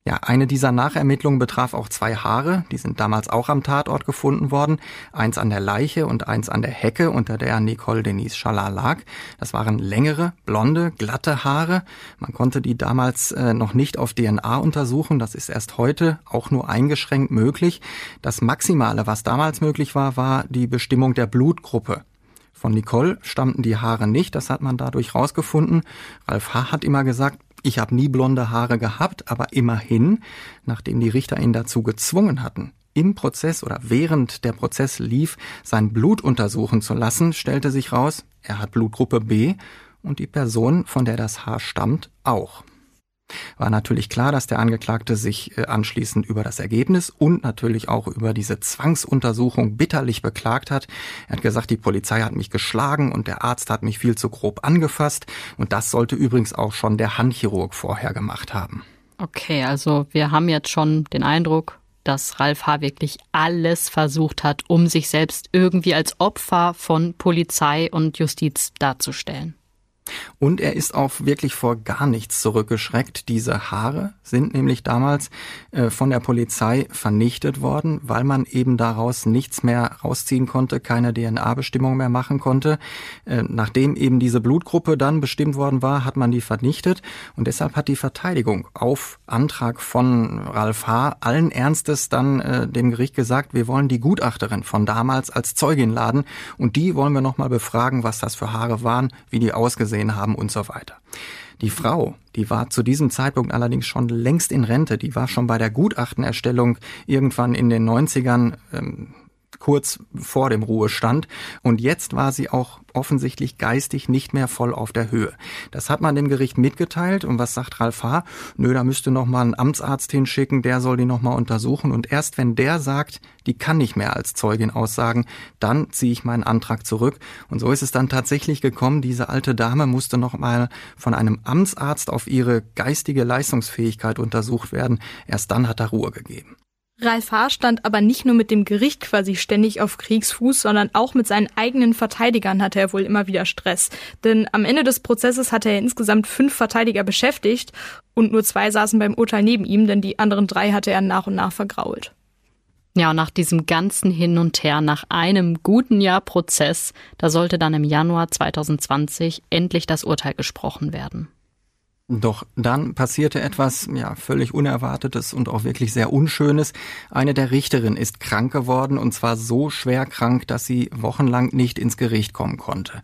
Ja, eine dieser Nachermittlungen betraf auch zwei Haare. Die sind damals auch am Tatort gefunden worden. Eins an der Leiche und eins an der Hecke, unter der Nicole Denise Schaller lag. Das waren längere, blonde, glatte Haare. Man konnte die damals äh, noch nicht auf DNA untersuchen. Das ist erst heute auch nur eingeschränkt möglich. Das Maximale, was damals möglich war, war die Bestimmung der Blutgruppe. Von Nicole stammten die Haare nicht, das hat man dadurch rausgefunden. Ralf H. hat immer gesagt, ich habe nie blonde Haare gehabt, aber immerhin, nachdem die Richter ihn dazu gezwungen hatten, im Prozess oder während der Prozess lief, sein Blut untersuchen zu lassen, stellte sich raus, er hat Blutgruppe B und die Person, von der das Haar stammt, auch. War natürlich klar, dass der Angeklagte sich äh, anschließend über das Ergebnis und natürlich auch über diese Zwangsuntersuchung bitterlich beklagt hat. Er hat gesagt, die Polizei hat mich geschlagen und der Arzt hat mich viel zu grob angefasst. Und das sollte übrigens auch schon der Handchirurg vorher gemacht haben. Okay, also wir haben jetzt schon den Eindruck, dass Ralf H. wirklich alles versucht hat, um sich selbst irgendwie als Opfer von Polizei und Justiz darzustellen. Und er ist auch wirklich vor gar nichts zurückgeschreckt. Diese Haare sind nämlich damals äh, von der Polizei vernichtet worden, weil man eben daraus nichts mehr rausziehen konnte, keine DNA-Bestimmung mehr machen konnte. Äh, nachdem eben diese Blutgruppe dann bestimmt worden war, hat man die vernichtet. Und deshalb hat die Verteidigung auf Antrag von Ralf H. allen Ernstes dann äh, dem Gericht gesagt, wir wollen die Gutachterin von damals als Zeugin laden und die wollen wir nochmal befragen, was das für Haare waren, wie die ausgesehen gesehen haben und so weiter. Die Frau, die war zu diesem Zeitpunkt allerdings schon längst in Rente, die war schon bei der Gutachtenerstellung irgendwann in den 90ern ähm, kurz vor dem Ruhestand. Und jetzt war sie auch offensichtlich geistig nicht mehr voll auf der Höhe. Das hat man dem Gericht mitgeteilt. Und was sagt Ralf H.? Nö, da müsste noch mal ein Amtsarzt hinschicken, der soll die noch mal untersuchen. Und erst wenn der sagt, die kann nicht mehr als Zeugin aussagen, dann ziehe ich meinen Antrag zurück. Und so ist es dann tatsächlich gekommen. Diese alte Dame musste noch mal von einem Amtsarzt auf ihre geistige Leistungsfähigkeit untersucht werden. Erst dann hat er Ruhe gegeben. Ralf Haar stand aber nicht nur mit dem Gericht quasi ständig auf Kriegsfuß, sondern auch mit seinen eigenen Verteidigern hatte er wohl immer wieder Stress. Denn am Ende des Prozesses hatte er insgesamt fünf Verteidiger beschäftigt und nur zwei saßen beim Urteil neben ihm, denn die anderen drei hatte er nach und nach vergrault. Ja, und nach diesem ganzen Hin und Her, nach einem guten Jahr Prozess, da sollte dann im Januar 2020 endlich das Urteil gesprochen werden. Doch dann passierte etwas, ja, völlig Unerwartetes und auch wirklich sehr Unschönes. Eine der Richterinnen ist krank geworden und zwar so schwer krank, dass sie wochenlang nicht ins Gericht kommen konnte.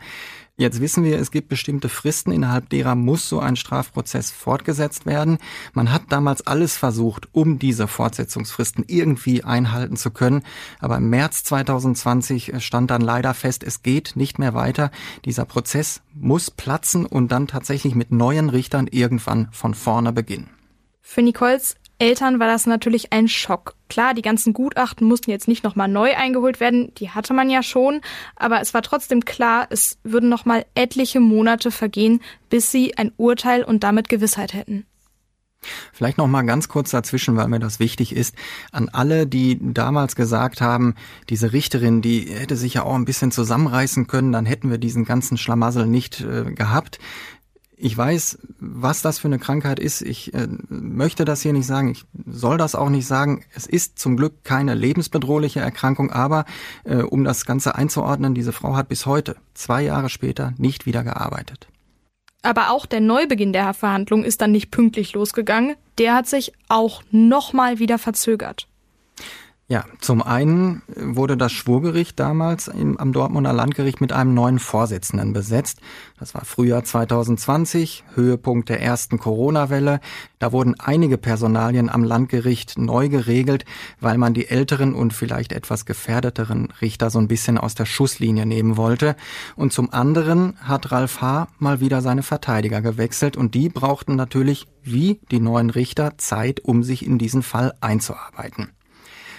Jetzt wissen wir, es gibt bestimmte Fristen, innerhalb derer muss so ein Strafprozess fortgesetzt werden. Man hat damals alles versucht, um diese Fortsetzungsfristen irgendwie einhalten zu können. Aber im März 2020 stand dann leider fest, es geht nicht mehr weiter. Dieser Prozess muss platzen und dann tatsächlich mit neuen Richtern irgendwann von vorne beginnen. Für Nicoles Eltern war das natürlich ein Schock. Klar, die ganzen Gutachten mussten jetzt nicht nochmal neu eingeholt werden, die hatte man ja schon, aber es war trotzdem klar, es würden nochmal etliche Monate vergehen, bis sie ein Urteil und damit Gewissheit hätten. Vielleicht noch mal ganz kurz dazwischen, weil mir das wichtig ist, an alle, die damals gesagt haben, diese Richterin, die hätte sich ja auch ein bisschen zusammenreißen können, dann hätten wir diesen ganzen Schlamassel nicht äh, gehabt. Ich weiß, was das für eine Krankheit ist. Ich äh, möchte das hier nicht sagen. Ich soll das auch nicht sagen. Es ist zum Glück keine lebensbedrohliche Erkrankung, aber äh, um das Ganze einzuordnen, diese Frau hat bis heute, zwei Jahre später, nicht wieder gearbeitet. Aber auch der Neubeginn der Verhandlung ist dann nicht pünktlich losgegangen. Der hat sich auch nochmal wieder verzögert. Ja, zum einen wurde das Schwurgericht damals im, am Dortmunder Landgericht mit einem neuen Vorsitzenden besetzt. Das war Frühjahr 2020, Höhepunkt der ersten Corona-Welle. Da wurden einige Personalien am Landgericht neu geregelt, weil man die älteren und vielleicht etwas gefährdeteren Richter so ein bisschen aus der Schusslinie nehmen wollte. Und zum anderen hat Ralf H. mal wieder seine Verteidiger gewechselt und die brauchten natürlich wie die neuen Richter Zeit, um sich in diesen Fall einzuarbeiten.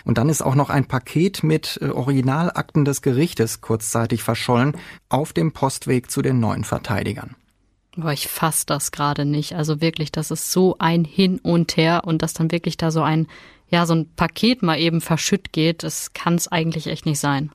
Und dann ist auch noch ein Paket mit äh, Originalakten des Gerichtes kurzzeitig verschollen auf dem Postweg zu den neuen Verteidigern. Boah, ich fass das gerade nicht. Also wirklich, das ist so ein Hin und Her und dass dann wirklich da so ein, ja, so ein Paket mal eben verschütt geht, das kann es eigentlich echt nicht sein.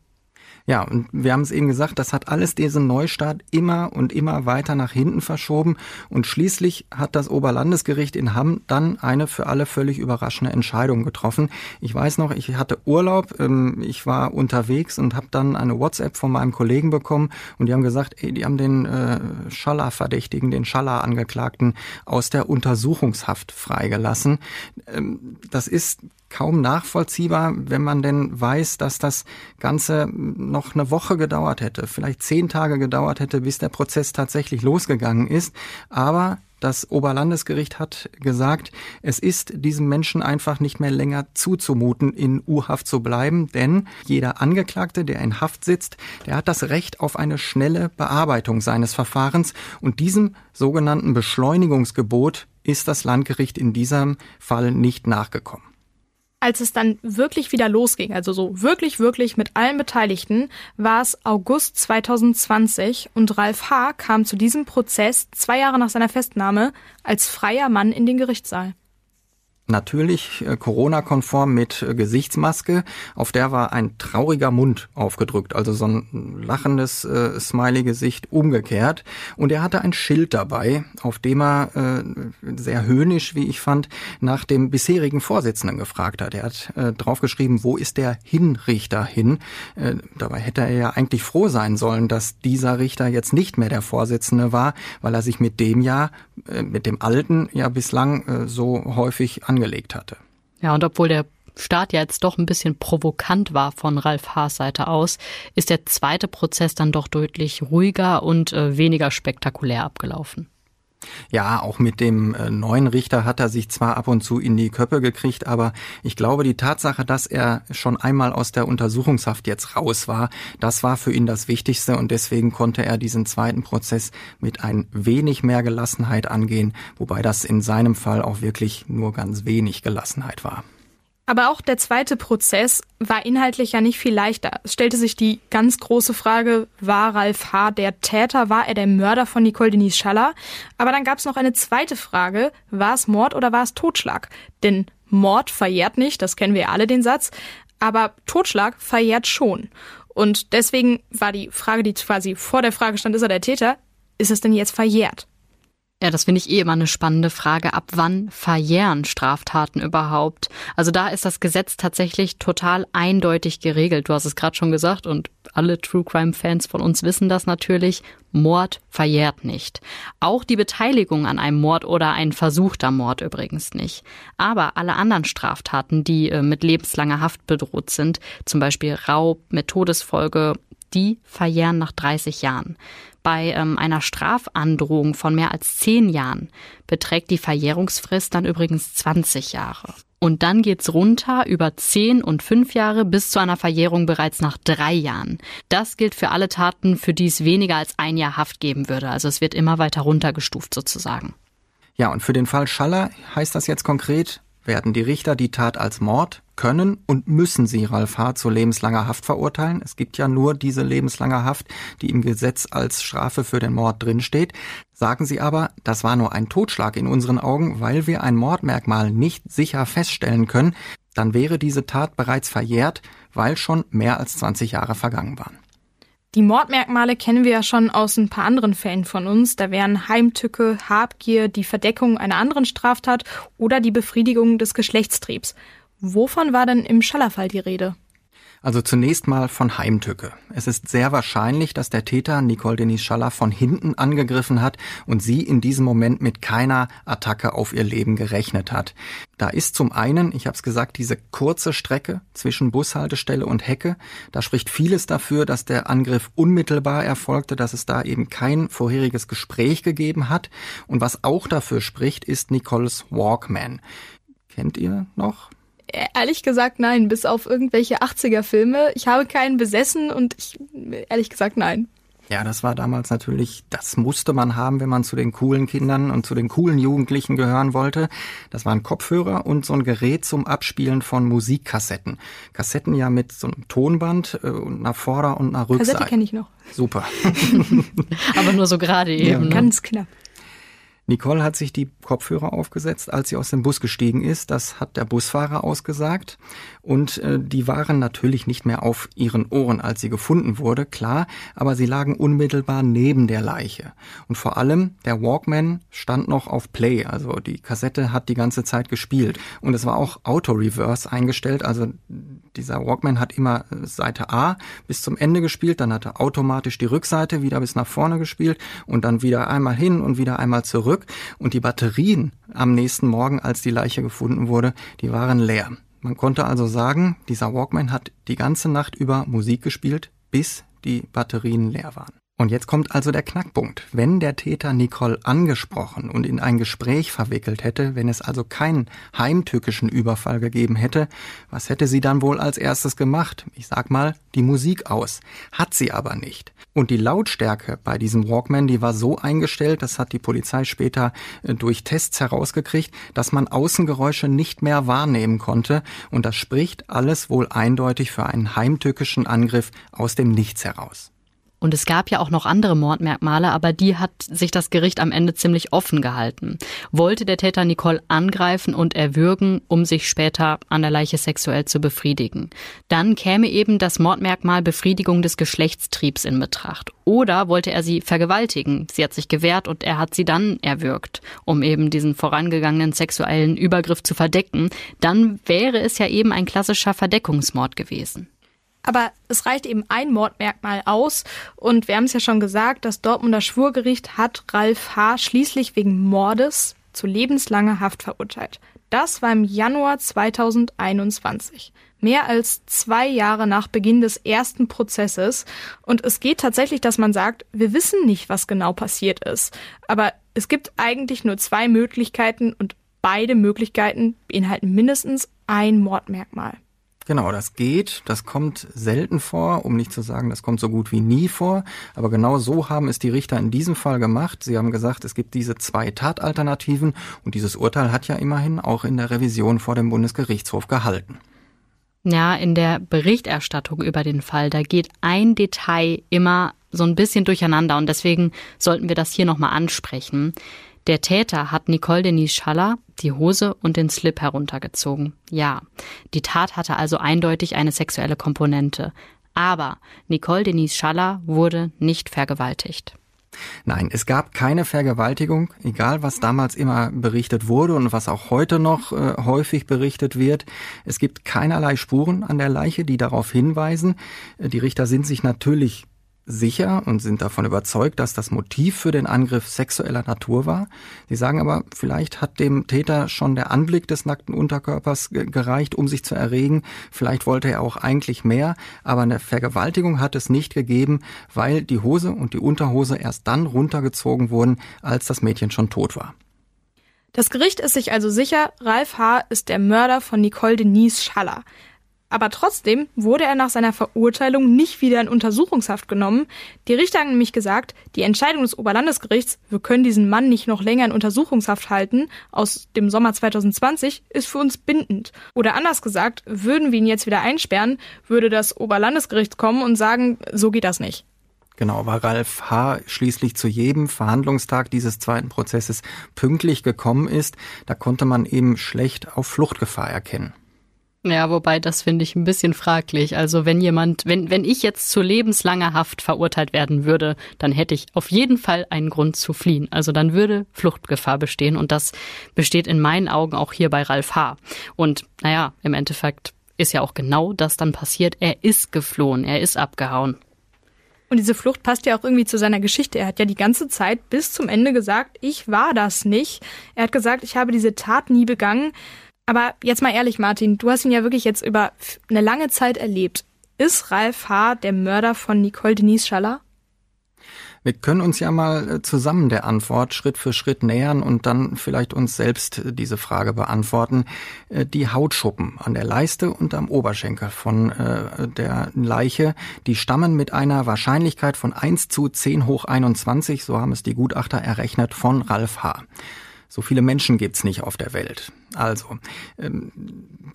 Ja, und wir haben es eben gesagt, das hat alles diesen Neustart immer und immer weiter nach hinten verschoben. Und schließlich hat das Oberlandesgericht in Hamm dann eine für alle völlig überraschende Entscheidung getroffen. Ich weiß noch, ich hatte Urlaub, ähm, ich war unterwegs und habe dann eine WhatsApp von meinem Kollegen bekommen und die haben gesagt, ey, die haben den äh, Schaller-Verdächtigen, den Schaller-Angeklagten aus der Untersuchungshaft freigelassen. Ähm, das ist kaum nachvollziehbar, wenn man denn weiß, dass das Ganze noch eine Woche gedauert hätte, vielleicht zehn Tage gedauert hätte, bis der Prozess tatsächlich losgegangen ist. Aber das Oberlandesgericht hat gesagt, es ist diesem Menschen einfach nicht mehr länger zuzumuten, in U-Haft zu bleiben, denn jeder Angeklagte, der in Haft sitzt, der hat das Recht auf eine schnelle Bearbeitung seines Verfahrens und diesem sogenannten Beschleunigungsgebot ist das Landgericht in diesem Fall nicht nachgekommen. Als es dann wirklich wieder losging, also so wirklich, wirklich mit allen Beteiligten, war es August 2020 und Ralf H. kam zu diesem Prozess zwei Jahre nach seiner Festnahme als freier Mann in den Gerichtssaal. Natürlich äh, Corona-konform mit äh, Gesichtsmaske. Auf der war ein trauriger Mund aufgedrückt, also so ein lachendes äh, Smiley-Gesicht umgekehrt. Und er hatte ein Schild dabei, auf dem er äh, sehr höhnisch, wie ich fand, nach dem bisherigen Vorsitzenden gefragt hat. Er hat äh, draufgeschrieben, wo ist der Hinrichter hin? Äh, dabei hätte er ja eigentlich froh sein sollen, dass dieser Richter jetzt nicht mehr der Vorsitzende war, weil er sich mit dem ja, äh, mit dem alten ja bislang äh, so häufig an angelegt hatte. Ja, und obwohl der Start ja jetzt doch ein bisschen provokant war von Ralf Haas Seite aus, ist der zweite Prozess dann doch deutlich ruhiger und äh, weniger spektakulär abgelaufen. Ja, auch mit dem äh, neuen Richter hat er sich zwar ab und zu in die Köppe gekriegt, aber ich glaube, die Tatsache, dass er schon einmal aus der Untersuchungshaft jetzt raus war, das war für ihn das Wichtigste und deswegen konnte er diesen zweiten Prozess mit ein wenig mehr Gelassenheit angehen, wobei das in seinem Fall auch wirklich nur ganz wenig Gelassenheit war. Aber auch der zweite Prozess war inhaltlich ja nicht viel leichter. Es stellte sich die ganz große Frage, war Ralf H. der Täter, war er der Mörder von Nicole Denise Schaller? Aber dann gab es noch eine zweite Frage, war es Mord oder war es Totschlag? Denn Mord verjährt nicht, das kennen wir alle den Satz, aber Totschlag verjährt schon. Und deswegen war die Frage, die quasi vor der Frage stand, ist er der Täter, ist es denn jetzt verjährt? Ja, das finde ich eh immer eine spannende Frage. Ab wann verjähren Straftaten überhaupt? Also da ist das Gesetz tatsächlich total eindeutig geregelt. Du hast es gerade schon gesagt und alle True Crime Fans von uns wissen das natürlich. Mord verjährt nicht. Auch die Beteiligung an einem Mord oder ein versuchter Mord übrigens nicht. Aber alle anderen Straftaten, die äh, mit lebenslanger Haft bedroht sind, zum Beispiel Raub mit Todesfolge, die verjähren nach 30 Jahren. Bei ähm, einer Strafandrohung von mehr als 10 Jahren beträgt die Verjährungsfrist dann übrigens 20 Jahre. Und dann geht's runter über zehn und fünf Jahre bis zu einer Verjährung bereits nach drei Jahren. Das gilt für alle Taten, für die es weniger als ein Jahr Haft geben würde. Also es wird immer weiter runtergestuft sozusagen. Ja, und für den Fall Schaller heißt das jetzt konkret, werden die Richter die Tat als Mord, können und müssen sie Ralf H. zu lebenslanger Haft verurteilen. Es gibt ja nur diese lebenslange Haft, die im Gesetz als Strafe für den Mord drinsteht. Sagen sie aber, das war nur ein Totschlag in unseren Augen, weil wir ein Mordmerkmal nicht sicher feststellen können, dann wäre diese Tat bereits verjährt, weil schon mehr als 20 Jahre vergangen waren. Die Mordmerkmale kennen wir ja schon aus ein paar anderen Fällen von uns. Da wären Heimtücke, Habgier, die Verdeckung einer anderen Straftat oder die Befriedigung des Geschlechtstriebs. Wovon war denn im Schallerfall die Rede? Also zunächst mal von Heimtücke. Es ist sehr wahrscheinlich, dass der Täter Nicole Denise Schaller von hinten angegriffen hat und sie in diesem Moment mit keiner Attacke auf ihr Leben gerechnet hat. Da ist zum einen, ich habe es gesagt, diese kurze Strecke zwischen Bushaltestelle und Hecke. Da spricht vieles dafür, dass der Angriff unmittelbar erfolgte, dass es da eben kein vorheriges Gespräch gegeben hat. Und was auch dafür spricht, ist Nicoles Walkman. Kennt ihr noch? Ehrlich gesagt nein, bis auf irgendwelche 80er-Filme. Ich habe keinen besessen und ich, ehrlich gesagt nein. Ja, das war damals natürlich, das musste man haben, wenn man zu den coolen Kindern und zu den coolen Jugendlichen gehören wollte. Das waren Kopfhörer und so ein Gerät zum Abspielen von Musikkassetten. Kassetten ja mit so einem Tonband äh, und einer Vorder- und einer Rückseite. Kassette kenne ich noch. Super. [laughs] [laughs] Aber nur so gerade eben. Ja. Ne? Ganz knapp. Nicole hat sich die Kopfhörer aufgesetzt, als sie aus dem Bus gestiegen ist. Das hat der Busfahrer ausgesagt. Und äh, die waren natürlich nicht mehr auf ihren Ohren, als sie gefunden wurde, klar, aber sie lagen unmittelbar neben der Leiche. Und vor allem, der Walkman stand noch auf Play, also die Kassette hat die ganze Zeit gespielt. Und es war auch Auto-Reverse eingestellt, also dieser Walkman hat immer Seite A bis zum Ende gespielt, dann hat er automatisch die Rückseite wieder bis nach vorne gespielt und dann wieder einmal hin und wieder einmal zurück zurück und die Batterien am nächsten Morgen, als die Leiche gefunden wurde, die waren leer. Man konnte also sagen, dieser Walkman hat die ganze Nacht über Musik gespielt, bis die Batterien leer waren. Und jetzt kommt also der Knackpunkt. Wenn der Täter Nicole angesprochen und in ein Gespräch verwickelt hätte, wenn es also keinen heimtückischen Überfall gegeben hätte, was hätte sie dann wohl als erstes gemacht? Ich sag mal, die Musik aus. Hat sie aber nicht. Und die Lautstärke bei diesem Walkman, die war so eingestellt, das hat die Polizei später äh, durch Tests herausgekriegt, dass man Außengeräusche nicht mehr wahrnehmen konnte. Und das spricht alles wohl eindeutig für einen heimtückischen Angriff aus dem Nichts heraus. Und es gab ja auch noch andere Mordmerkmale, aber die hat sich das Gericht am Ende ziemlich offen gehalten. Wollte der Täter Nicole angreifen und erwürgen, um sich später an der Leiche sexuell zu befriedigen. Dann käme eben das Mordmerkmal Befriedigung des Geschlechtstriebs in Betracht. Oder wollte er sie vergewaltigen? Sie hat sich gewehrt und er hat sie dann erwürgt, um eben diesen vorangegangenen sexuellen Übergriff zu verdecken. Dann wäre es ja eben ein klassischer Verdeckungsmord gewesen. Aber es reicht eben ein Mordmerkmal aus. Und wir haben es ja schon gesagt, das Dortmunder Schwurgericht hat Ralf H. schließlich wegen Mordes zu lebenslanger Haft verurteilt. Das war im Januar 2021. Mehr als zwei Jahre nach Beginn des ersten Prozesses. Und es geht tatsächlich, dass man sagt, wir wissen nicht, was genau passiert ist. Aber es gibt eigentlich nur zwei Möglichkeiten und beide Möglichkeiten beinhalten mindestens ein Mordmerkmal. Genau, das geht. Das kommt selten vor, um nicht zu sagen, das kommt so gut wie nie vor. Aber genau so haben es die Richter in diesem Fall gemacht. Sie haben gesagt, es gibt diese zwei Tatalternativen und dieses Urteil hat ja immerhin auch in der Revision vor dem Bundesgerichtshof gehalten. Ja, in der Berichterstattung über den Fall, da geht ein Detail immer so ein bisschen durcheinander und deswegen sollten wir das hier nochmal ansprechen. Der Täter hat Nicole Denise Schaller die Hose und den Slip heruntergezogen. Ja, die Tat hatte also eindeutig eine sexuelle Komponente. Aber Nicole Denise Schaller wurde nicht vergewaltigt. Nein, es gab keine Vergewaltigung, egal was damals immer berichtet wurde und was auch heute noch äh, häufig berichtet wird. Es gibt keinerlei Spuren an der Leiche, die darauf hinweisen. Äh, die Richter sind sich natürlich sicher und sind davon überzeugt, dass das Motiv für den Angriff sexueller Natur war. Sie sagen aber, vielleicht hat dem Täter schon der Anblick des nackten Unterkörpers gereicht, um sich zu erregen. Vielleicht wollte er auch eigentlich mehr, aber eine Vergewaltigung hat es nicht gegeben, weil die Hose und die Unterhose erst dann runtergezogen wurden, als das Mädchen schon tot war. Das Gericht ist sich also sicher, Ralf H. ist der Mörder von Nicole Denise Schaller. Aber trotzdem wurde er nach seiner Verurteilung nicht wieder in Untersuchungshaft genommen. Die Richter haben nämlich gesagt, die Entscheidung des Oberlandesgerichts, wir können diesen Mann nicht noch länger in Untersuchungshaft halten, aus dem Sommer 2020, ist für uns bindend. Oder anders gesagt, würden wir ihn jetzt wieder einsperren, würde das Oberlandesgericht kommen und sagen, so geht das nicht. Genau, weil Ralf H. schließlich zu jedem Verhandlungstag dieses zweiten Prozesses pünktlich gekommen ist, da konnte man eben schlecht auf Fluchtgefahr erkennen. Ja, wobei das finde ich ein bisschen fraglich. Also wenn jemand, wenn, wenn ich jetzt zu lebenslanger Haft verurteilt werden würde, dann hätte ich auf jeden Fall einen Grund zu fliehen. Also dann würde Fluchtgefahr bestehen und das besteht in meinen Augen auch hier bei Ralf H. Und naja, im Endeffekt ist ja auch genau das dann passiert. Er ist geflohen, er ist abgehauen. Und diese Flucht passt ja auch irgendwie zu seiner Geschichte. Er hat ja die ganze Zeit bis zum Ende gesagt, ich war das nicht. Er hat gesagt, ich habe diese Tat nie begangen. Aber jetzt mal ehrlich, Martin, du hast ihn ja wirklich jetzt über eine lange Zeit erlebt. Ist Ralf H. der Mörder von Nicole Denise Schaller? Wir können uns ja mal äh, zusammen der Antwort Schritt für Schritt nähern und dann vielleicht uns selbst äh, diese Frage beantworten. Äh, die Hautschuppen an der Leiste und am Oberschenkel von der Leiche, die stammen mit einer Wahrscheinlichkeit von 1 zu 10 hoch 21, so haben es die Gutachter errechnet, von Ralf H. So viele Menschen gibt's nicht auf der Welt. Also, ähm,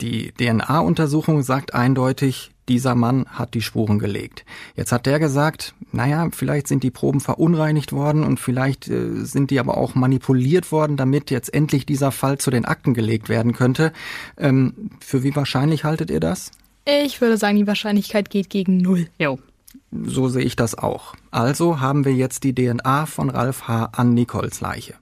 die DNA-Untersuchung sagt eindeutig, dieser Mann hat die Spuren gelegt. Jetzt hat der gesagt, naja, vielleicht sind die Proben verunreinigt worden und vielleicht äh, sind die aber auch manipuliert worden, damit jetzt endlich dieser Fall zu den Akten gelegt werden könnte. Ähm, für wie wahrscheinlich haltet ihr das? Ich würde sagen, die Wahrscheinlichkeit geht gegen null. Jo. So sehe ich das auch. Also haben wir jetzt die DNA von Ralf H. an Nicoles Leiche.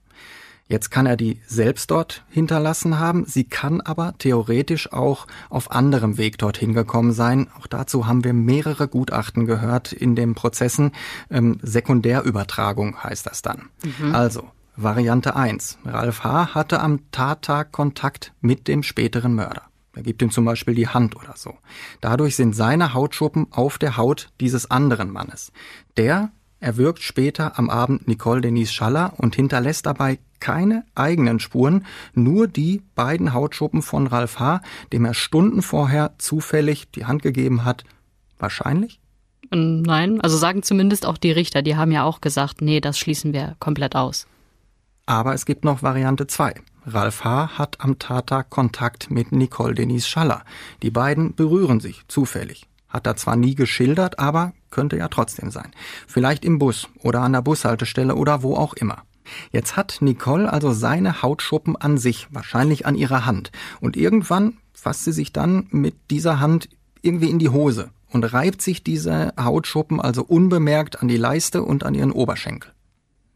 Jetzt kann er die selbst dort hinterlassen haben. Sie kann aber theoretisch auch auf anderem Weg dorthin gekommen sein. Auch dazu haben wir mehrere Gutachten gehört in den Prozessen. Ähm, Sekundärübertragung heißt das dann. Mhm. Also, Variante 1. Ralf H. hatte am Tattag Kontakt mit dem späteren Mörder. Er gibt ihm zum Beispiel die Hand oder so. Dadurch sind seine Hautschuppen auf der Haut dieses anderen Mannes. Der erwürgt später am Abend Nicole Denise Schaller und hinterlässt dabei keine eigenen Spuren, nur die beiden Hautschuppen von Ralf H., dem er Stunden vorher zufällig die Hand gegeben hat. Wahrscheinlich? Nein, also sagen zumindest auch die Richter, die haben ja auch gesagt, nee, das schließen wir komplett aus. Aber es gibt noch Variante 2. Ralf H. hat am Tattag Kontakt mit Nicole Denise Schaller. Die beiden berühren sich zufällig. Hat er zwar nie geschildert, aber könnte ja trotzdem sein. Vielleicht im Bus oder an der Bushaltestelle oder wo auch immer. Jetzt hat Nicole also seine Hautschuppen an sich, wahrscheinlich an ihrer Hand. Und irgendwann fasst sie sich dann mit dieser Hand irgendwie in die Hose und reibt sich diese Hautschuppen also unbemerkt an die Leiste und an ihren Oberschenkel.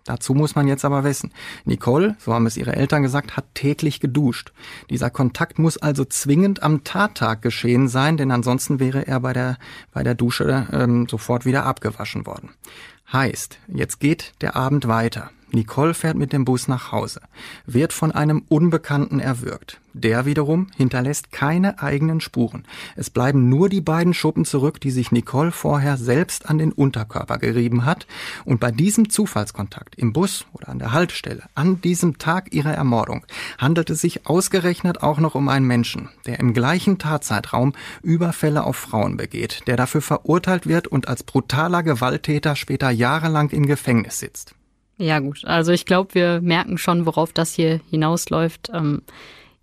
Dazu muss man jetzt aber wissen, Nicole, so haben es ihre Eltern gesagt, hat täglich geduscht. Dieser Kontakt muss also zwingend am Tattag geschehen sein, denn ansonsten wäre er bei der, bei der Dusche ähm, sofort wieder abgewaschen worden. Heißt, jetzt geht der Abend weiter. Nicole fährt mit dem Bus nach Hause, wird von einem Unbekannten erwürgt. Der wiederum hinterlässt keine eigenen Spuren. Es bleiben nur die beiden Schuppen zurück, die sich Nicole vorher selbst an den Unterkörper gerieben hat. Und bei diesem Zufallskontakt im Bus oder an der Haltestelle, an diesem Tag ihrer Ermordung, handelt es sich ausgerechnet auch noch um einen Menschen, der im gleichen Tatzeitraum Überfälle auf Frauen begeht, der dafür verurteilt wird und als brutaler Gewalttäter später jahrelang im Gefängnis sitzt. Ja gut, also ich glaube, wir merken schon, worauf das hier hinausläuft. Ähm,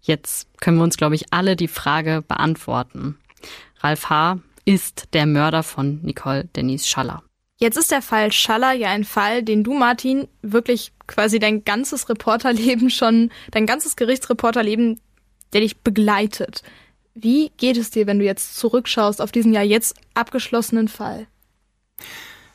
jetzt können wir uns, glaube ich, alle die Frage beantworten. Ralf H. ist der Mörder von Nicole Denise Schaller. Jetzt ist der Fall Schaller ja ein Fall, den du, Martin, wirklich quasi dein ganzes Reporterleben schon, dein ganzes Gerichtsreporterleben, der dich begleitet. Wie geht es dir, wenn du jetzt zurückschaust auf diesen ja jetzt abgeschlossenen Fall?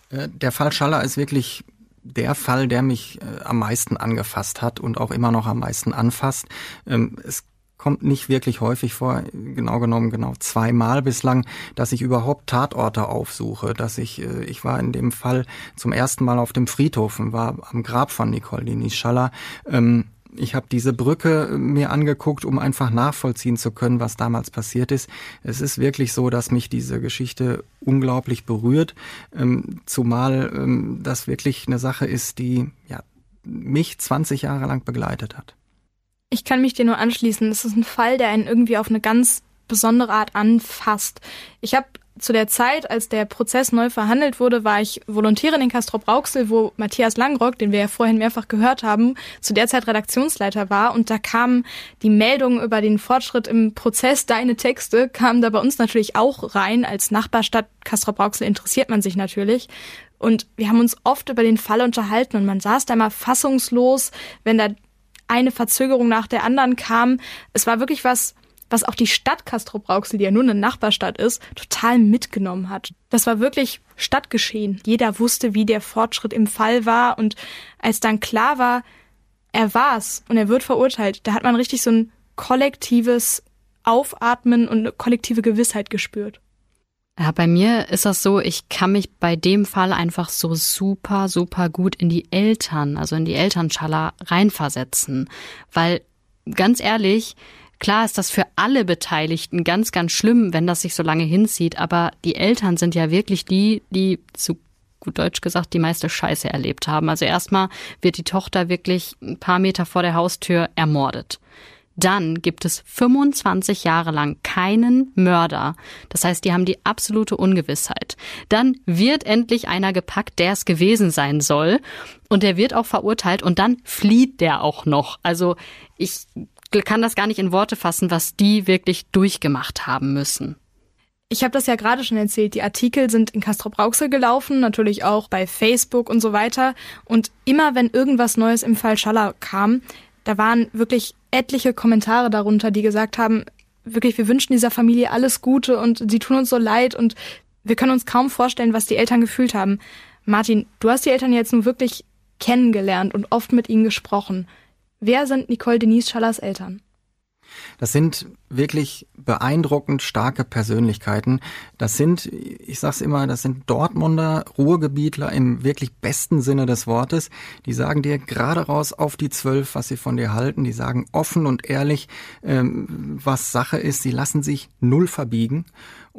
Äh, der Fall Schaller ist wirklich der Fall, der mich äh, am meisten angefasst hat und auch immer noch am meisten anfasst. Ähm, es kommt nicht wirklich häufig vor, genau genommen genau zweimal bislang, dass ich überhaupt Tatorte aufsuche, dass ich, äh, ich war in dem Fall zum ersten Mal auf dem Friedhof und war am Grab von Nicole Denis Schaller. Ähm, ich habe diese Brücke mir angeguckt, um einfach nachvollziehen zu können, was damals passiert ist. Es ist wirklich so, dass mich diese Geschichte unglaublich berührt, ähm, zumal ähm, das wirklich eine Sache ist, die ja, mich 20 Jahre lang begleitet hat. Ich kann mich dir nur anschließen. Es ist ein Fall, der einen irgendwie auf eine ganz besondere Art anfasst. Ich habe zu der Zeit, als der Prozess neu verhandelt wurde, war ich Volontärin in Castrop-Rauxel, wo Matthias Langrock, den wir ja vorhin mehrfach gehört haben, zu der Zeit Redaktionsleiter war. Und da kamen die Meldungen über den Fortschritt im Prozess, deine Texte, kamen da bei uns natürlich auch rein. Als Nachbarstadt Castrop-Rauxel interessiert man sich natürlich. Und wir haben uns oft über den Fall unterhalten und man saß da immer fassungslos, wenn da eine Verzögerung nach der anderen kam. Es war wirklich was, was auch die Stadt Castrop-Rauxel, die ja nur eine Nachbarstadt ist, total mitgenommen hat. Das war wirklich Stadtgeschehen. Jeder wusste, wie der Fortschritt im Fall war und als dann klar war, er war's und er wird verurteilt, da hat man richtig so ein kollektives Aufatmen und eine kollektive Gewissheit gespürt. Ja, bei mir ist das so, ich kann mich bei dem Fall einfach so super, super gut in die Eltern, also in die Elternschala reinversetzen. Weil, ganz ehrlich, Klar ist das für alle Beteiligten ganz, ganz schlimm, wenn das sich so lange hinzieht, aber die Eltern sind ja wirklich die, die zu gut Deutsch gesagt die meiste Scheiße erlebt haben. Also erstmal wird die Tochter wirklich ein paar Meter vor der Haustür ermordet. Dann gibt es 25 Jahre lang keinen Mörder. Das heißt, die haben die absolute Ungewissheit. Dann wird endlich einer gepackt, der es gewesen sein soll. Und der wird auch verurteilt und dann flieht der auch noch. Also ich kann das gar nicht in Worte fassen, was die wirklich durchgemacht haben müssen. Ich habe das ja gerade schon erzählt. Die Artikel sind in Castro Brauxel gelaufen, natürlich auch bei Facebook und so weiter. Und immer wenn irgendwas Neues im Fall Schaller kam, da waren wirklich etliche Kommentare darunter, die gesagt haben, wirklich, wir wünschen dieser Familie alles Gute und sie tun uns so leid und wir können uns kaum vorstellen, was die Eltern gefühlt haben. Martin, du hast die Eltern jetzt nun wirklich kennengelernt und oft mit ihnen gesprochen. Wer sind Nicole Denise Schallers Eltern? Das sind wirklich beeindruckend starke Persönlichkeiten. Das sind, ich sag's immer, das sind Dortmunder Ruhrgebietler im wirklich besten Sinne des Wortes. Die sagen dir gerade raus auf die Zwölf, was sie von dir halten. Die sagen offen und ehrlich, ähm, was Sache ist. Sie lassen sich null verbiegen.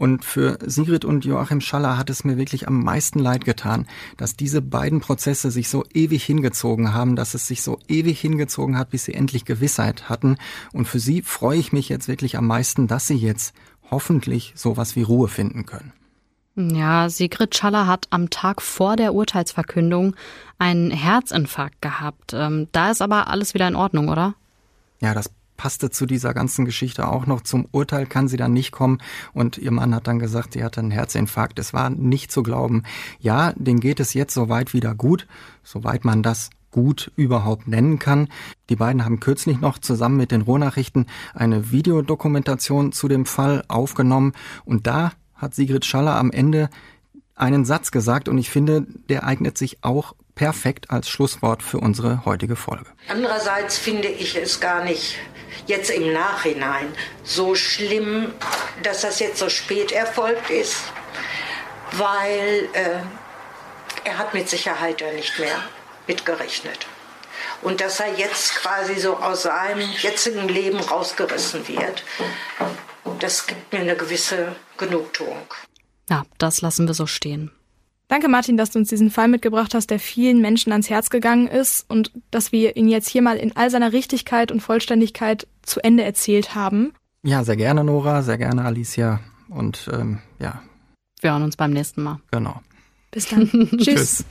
Und für Sigrid und Joachim Schaller hat es mir wirklich am meisten leid getan, dass diese beiden Prozesse sich so ewig hingezogen haben, dass es sich so ewig hingezogen hat, bis sie endlich Gewissheit hatten. Und für sie freue ich mich jetzt wirklich am meisten, dass sie jetzt hoffentlich sowas wie Ruhe finden können. Ja, Sigrid Schaller hat am Tag vor der Urteilsverkündung einen Herzinfarkt gehabt. Ähm, da ist aber alles wieder in Ordnung, oder? Ja, das passte zu dieser ganzen Geschichte auch noch. Zum Urteil kann sie dann nicht kommen. Und ihr Mann hat dann gesagt, sie hatte einen Herzinfarkt. Es war nicht zu glauben. Ja, den geht es jetzt soweit wieder gut, soweit man das gut überhaupt nennen kann. Die beiden haben kürzlich noch zusammen mit den Ruhrnachrichten eine Videodokumentation zu dem Fall aufgenommen und da hat Sigrid Schaller am Ende einen Satz gesagt und ich finde, der eignet sich auch perfekt als Schlusswort für unsere heutige Folge. Andererseits finde ich es gar nicht jetzt im Nachhinein so schlimm, dass das jetzt so spät erfolgt ist, weil äh, er hat mit Sicherheit ja nicht mehr mitgerechnet. Und dass er jetzt quasi so aus seinem jetzigen Leben rausgerissen wird, das gibt mir eine gewisse Genugtuung. Ja, das lassen wir so stehen. Danke, Martin, dass du uns diesen Fall mitgebracht hast, der vielen Menschen ans Herz gegangen ist und dass wir ihn jetzt hier mal in all seiner Richtigkeit und Vollständigkeit zu Ende erzählt haben. Ja, sehr gerne, Nora, sehr gerne, Alicia. Und ähm, ja. Wir hören uns beim nächsten Mal. Genau. Bis dann. [laughs] Tschüss. Tschüss.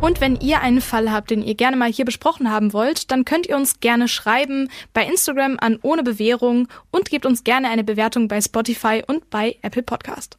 Und wenn ihr einen Fall habt, den ihr gerne mal hier besprochen haben wollt, dann könnt ihr uns gerne schreiben bei Instagram an ohne Bewährung und gebt uns gerne eine Bewertung bei Spotify und bei Apple Podcast.